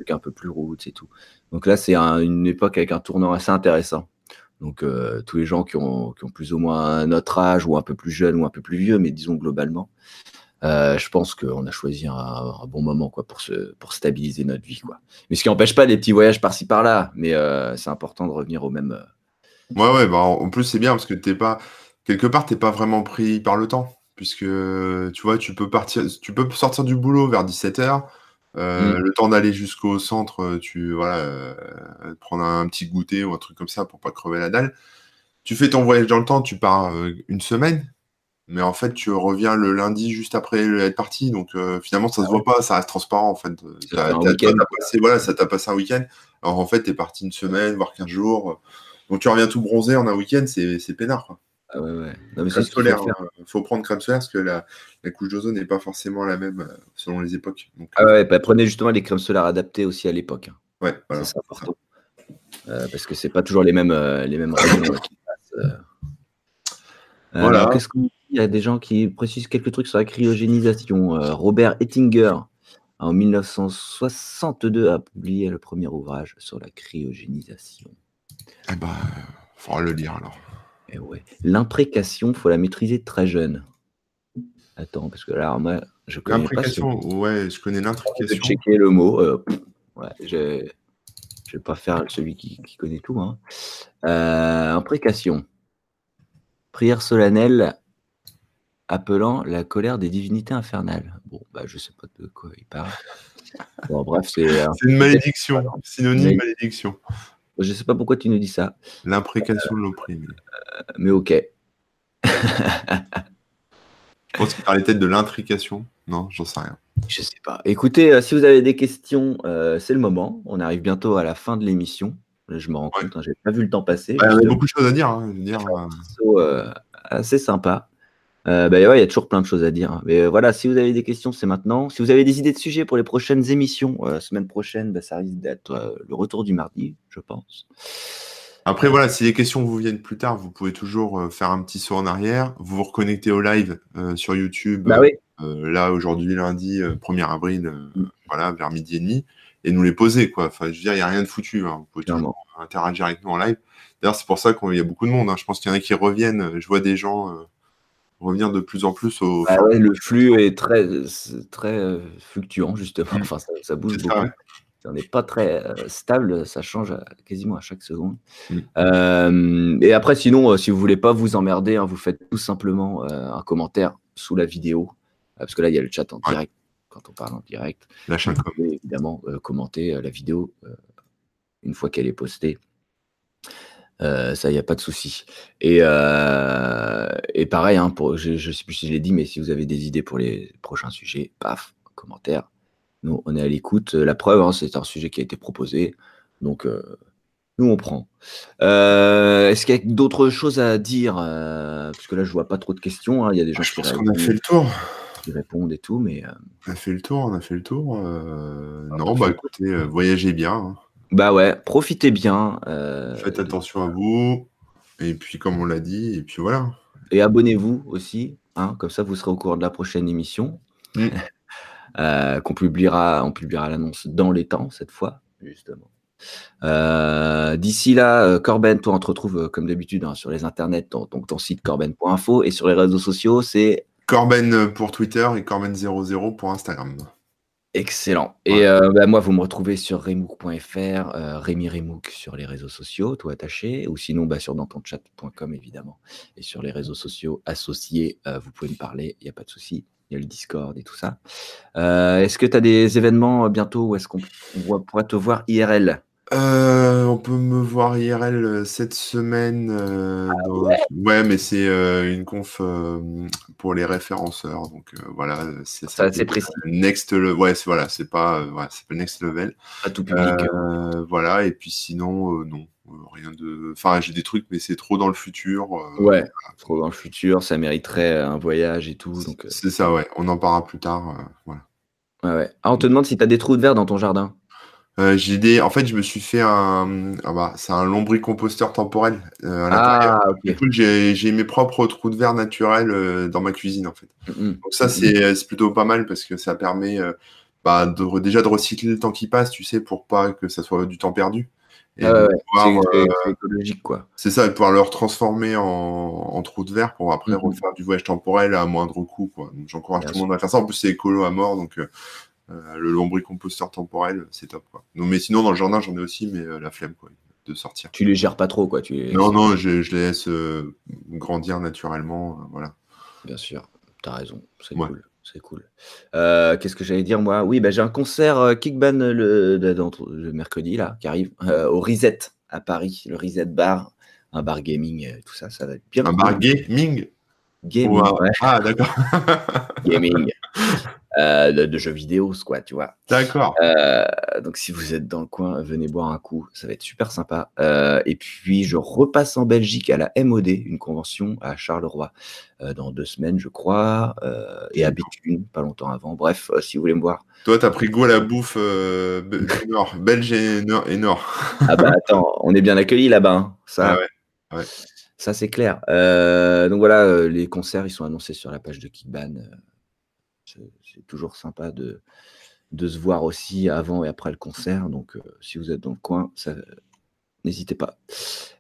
un peu plus routes et tout. Donc là, c'est une époque avec un tournant assez intéressant. Donc euh, tous les gens qui ont, plus ou moins notre âge, ou un peu plus jeunes, ou un peu plus vieux, mais disons globalement, euh, je pense qu'on a choisi un, bon moment quoi, pour, pour stabiliser notre vie. Quoi. Mais ce qui n'empêche pas des petits voyages par-ci par-là, mais euh, c'est important de revenir au même. Ouais, ouais, bah, en plus c'est bien parce que t'es pas quelque part t'es pas vraiment pris par le temps puisque tu vois tu peux partir tu peux sortir du boulot vers 17h euh, mm. Le temps d'aller jusqu'au centre, euh, tu voilà, euh, prendre un petit goûter ou un truc comme ça pour pas crever la dalle. Tu fais ton voyage dans le temps, tu pars une semaine, mais en fait tu reviens le lundi juste après être parti, donc finalement ça se ah voit pas, ça reste transparent en fait. voilà, ça t'a passé un week-end. Alors en fait t'es parti une semaine, voire 15 jours, donc tu reviens tout bronzé en un week-end, c'est peinard. Quoi. Ah ouais, ouais. Non, crème solaire, il hein. faut prendre crème solaire parce que la, la couche d'ozone n'est pas forcément la même euh, selon les époques. ah ouais, bah, prenez justement les crèmes solaires adaptées aussi à l'époque. Hein. Ouais, voilà. C'est important. Euh, parce que c'est pas toujours les mêmes, euh, les mêmes rayons qui passent. voilà. qu'est-ce qu'il y a des gens qui précisent quelques trucs sur la cryogénisation. Robert Ettinger, en 1962, a publié le premier ouvrage sur la cryogénisation. Eh ben, faudra le lire alors. Eh ouais. L'imprécation, faut la maîtriser très jeune. Attends, parce que là, moi, je connais L'imprécation, ouais, je connais l'imprécation. Je vais checker le mot. Euh, ouais, je ne vais pas faire celui qui, connaît tout. Hein. Euh, imprécation. Prière solennelle appelant la colère des divinités infernales. Bon, bah, je sais pas de quoi il parle. Bon, bref, c'est. c'est une malédiction, synonyme malédiction. Je sais pas pourquoi tu nous dis ça. L'imprécation de l'opprimé. Euh, mais ok. Je pense qu'il parlait peut-être de l'intrication? Non, j'en sais rien. Je sais pas. Écoutez, euh, si vous avez des questions, euh, c'est le moment. On arrive bientôt à la fin de l'émission. Je me rends compte, hein, j'ai pas vu le temps passer. il y a beaucoup de choses à dire. Hein, dire euh. assez sympa. Bah, il y a toujours plein de choses à dire. Mais voilà, si vous avez des questions, c'est maintenant. Si vous avez des idées de sujets pour les prochaines émissions, semaine prochaine, bah, ça risque d'être le retour du mardi, je pense. Après, voilà, si les questions vous viennent plus tard, vous pouvez toujours euh, faire un petit saut en arrière. Vous vous reconnectez au live euh, sur YouTube. Bah oui. Euh, là, aujourd'hui, lundi 1er avril, mm. voilà, vers midi et demi, et nous les poser, quoi. Enfin, je veux dire, il n'y a rien de foutu. Hein. Vous pouvez toujours interagir avec nous en live. D'ailleurs, c'est pour ça qu'il y a beaucoup de monde. Hein. Je pense qu'il y en a qui reviennent. Je vois des gens revenir de plus en plus au. Bah ouais, le flux est très, très fluctuant, justement. Mm. Enfin, ça, bouge beaucoup on n'est pas très euh, stable, ça change quasiment à chaque seconde. Mm. Euh, et après, sinon, euh, si vous voulez pas vous emmerder, hein, vous faites tout simplement un commentaire sous la vidéo, parce que là, il y a le chat en direct quand on parle en direct. Un commentaire. Évidemment, commenter la vidéo une fois qu'elle est postée. Ça, il n'y a pas de souci. Et, et pareil, hein, pour, je ne sais plus si je l'ai dit, mais si vous avez des idées pour les prochains sujets, paf, commentaire, nous, on est à l'écoute. La preuve, hein, c'est un sujet qui a été proposé. Donc, euh, nous, on prend. Euh, est-ce qu'il y a d'autres choses à dire euh, Parce que là, je vois pas trop de questions. Hein. Il y a des gens je pense qu'on a fait le tour. Qui répondent et tout, mais. On a fait le tour, on a fait le tour. Ah, non, bah écoutez, voyagez bien. Hein. Bah ouais, profitez bien. Faites attention à vous. Et puis, comme on l'a dit, et puis voilà. Et abonnez-vous aussi. comme ça, vous serez au courant de la prochaine émission. Mm. Euh, qu'on publiera, on publiera l'annonce dans les temps cette fois, justement. Euh, d'ici là, euh, Corben, toi, on te retrouve comme d'habitude hein, sur les internets, donc ton site corben.info et sur les réseaux sociaux, c'est Corben pour Twitter et Corben00 pour Instagram. Excellent. Et bah, moi, vous me retrouvez sur remouk.fr, Rémi Remouk sur les réseaux sociaux, tout attaché, ou sinon bah, sur dantonchat.com évidemment. Et sur les réseaux sociaux associés, vous pouvez me parler, il n'y a pas de souci il y a le Discord et tout ça. Euh, est-ce que tu as des événements euh, bientôt ou est-ce qu'on pourrait te voir IRL euh, on peut me voir IRL cette semaine. Ah ouais. mais c'est une conf pour les référenceurs. Donc voilà, c'est ça. C'est précis. Next, le... ouais, voilà, c'est pas, ouais, c'est pas next level. Pas tout public. voilà, et puis sinon, non. Euh, rien de. Enfin, j'ai des trucs, mais c'est trop dans le futur. Euh, ouais, trop dans le futur, ça mériterait un voyage et tout. Euh. c'est ça, ouais. On en parlera plus tard. voilà. Ouais, ouais. Ah, on te demande si tu as des trous de verre dans ton jardin. J'ai des. En fait, je me suis fait un. Ah bah, c'est un lombricomposteur temporel à ah, Du coup, j'ai mes propres trous de verre naturels dans ma cuisine, en fait. Mm, mm. Donc ça, c'est plutôt pas mal parce que ça permet bah, de, déjà de recycler le temps qui passe, tu sais, pour pas que ça soit du temps perdu. Et euh, c'est écologique, quoi. C'est ça, et pouvoir le transformer en, en trou de verre pour après refaire du voyage temporel à moindre coût, quoi. Donc j'encourage tout le monde à faire ça. En plus, c'est écolo à mort, donc euh, euh, le lombricomposteur temporel, c'est top, quoi. Donc, mais sinon, dans le jardin, j'en ai aussi, mais la flemme, quoi, de sortir. Tu les gères pas trop, quoi. Tu Non, non, je, je, les laisse grandir naturellement, voilà. Bien sûr, tu as raison, c'est cool. C'est cool. Euh, qu'est-ce que j'allais dire moi? Oui, bah, j'ai un concert euh, Kickban le, le, mercredi là qui arrive euh, au Reset à Paris, le Reset Bar, un bar gaming, tout ça, ça va être bien. Un bar gaming? Gaming. Ah d'accord. gaming. Euh, de, jeux vidéo, quoi, tu vois. D'accord. Euh, donc, si vous êtes dans le coin, venez boire un coup, ça va être super sympa. Euh, et puis, je repasse en Belgique à la MOD, une convention à Charleroi, dans deux semaines, je crois, et à Béthune, pas longtemps avant. Bref, si vous voulez me voir. Toi, t'as pris goût à la bouffe nord, belge et nord. ah bah attends, on est bien accueillis là-bas. Hein. Ça, ah ouais. ça c'est clair. donc voilà, les concerts, ils sont annoncés sur la page de Kickban c'est toujours sympa de, de se voir aussi avant et après le concert. Donc, euh, si vous êtes dans le coin, n'hésitez pas.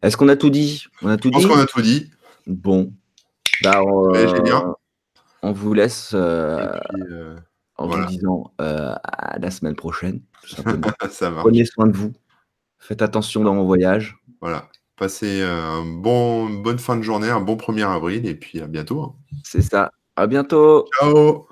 Est-ce qu'on a tout dit? On a tout Je pense qu'on a tout dit. Bon. Bah, on, vous laisse euh, euh, en vous disant à la semaine prochaine. Prenez soin de vous. Faites attention dans mon voyage. Voilà. Passez une bon, bonne fin de journée, un bon 1er avril et puis à bientôt. Hein. C'est ça. À bientôt. Ciao.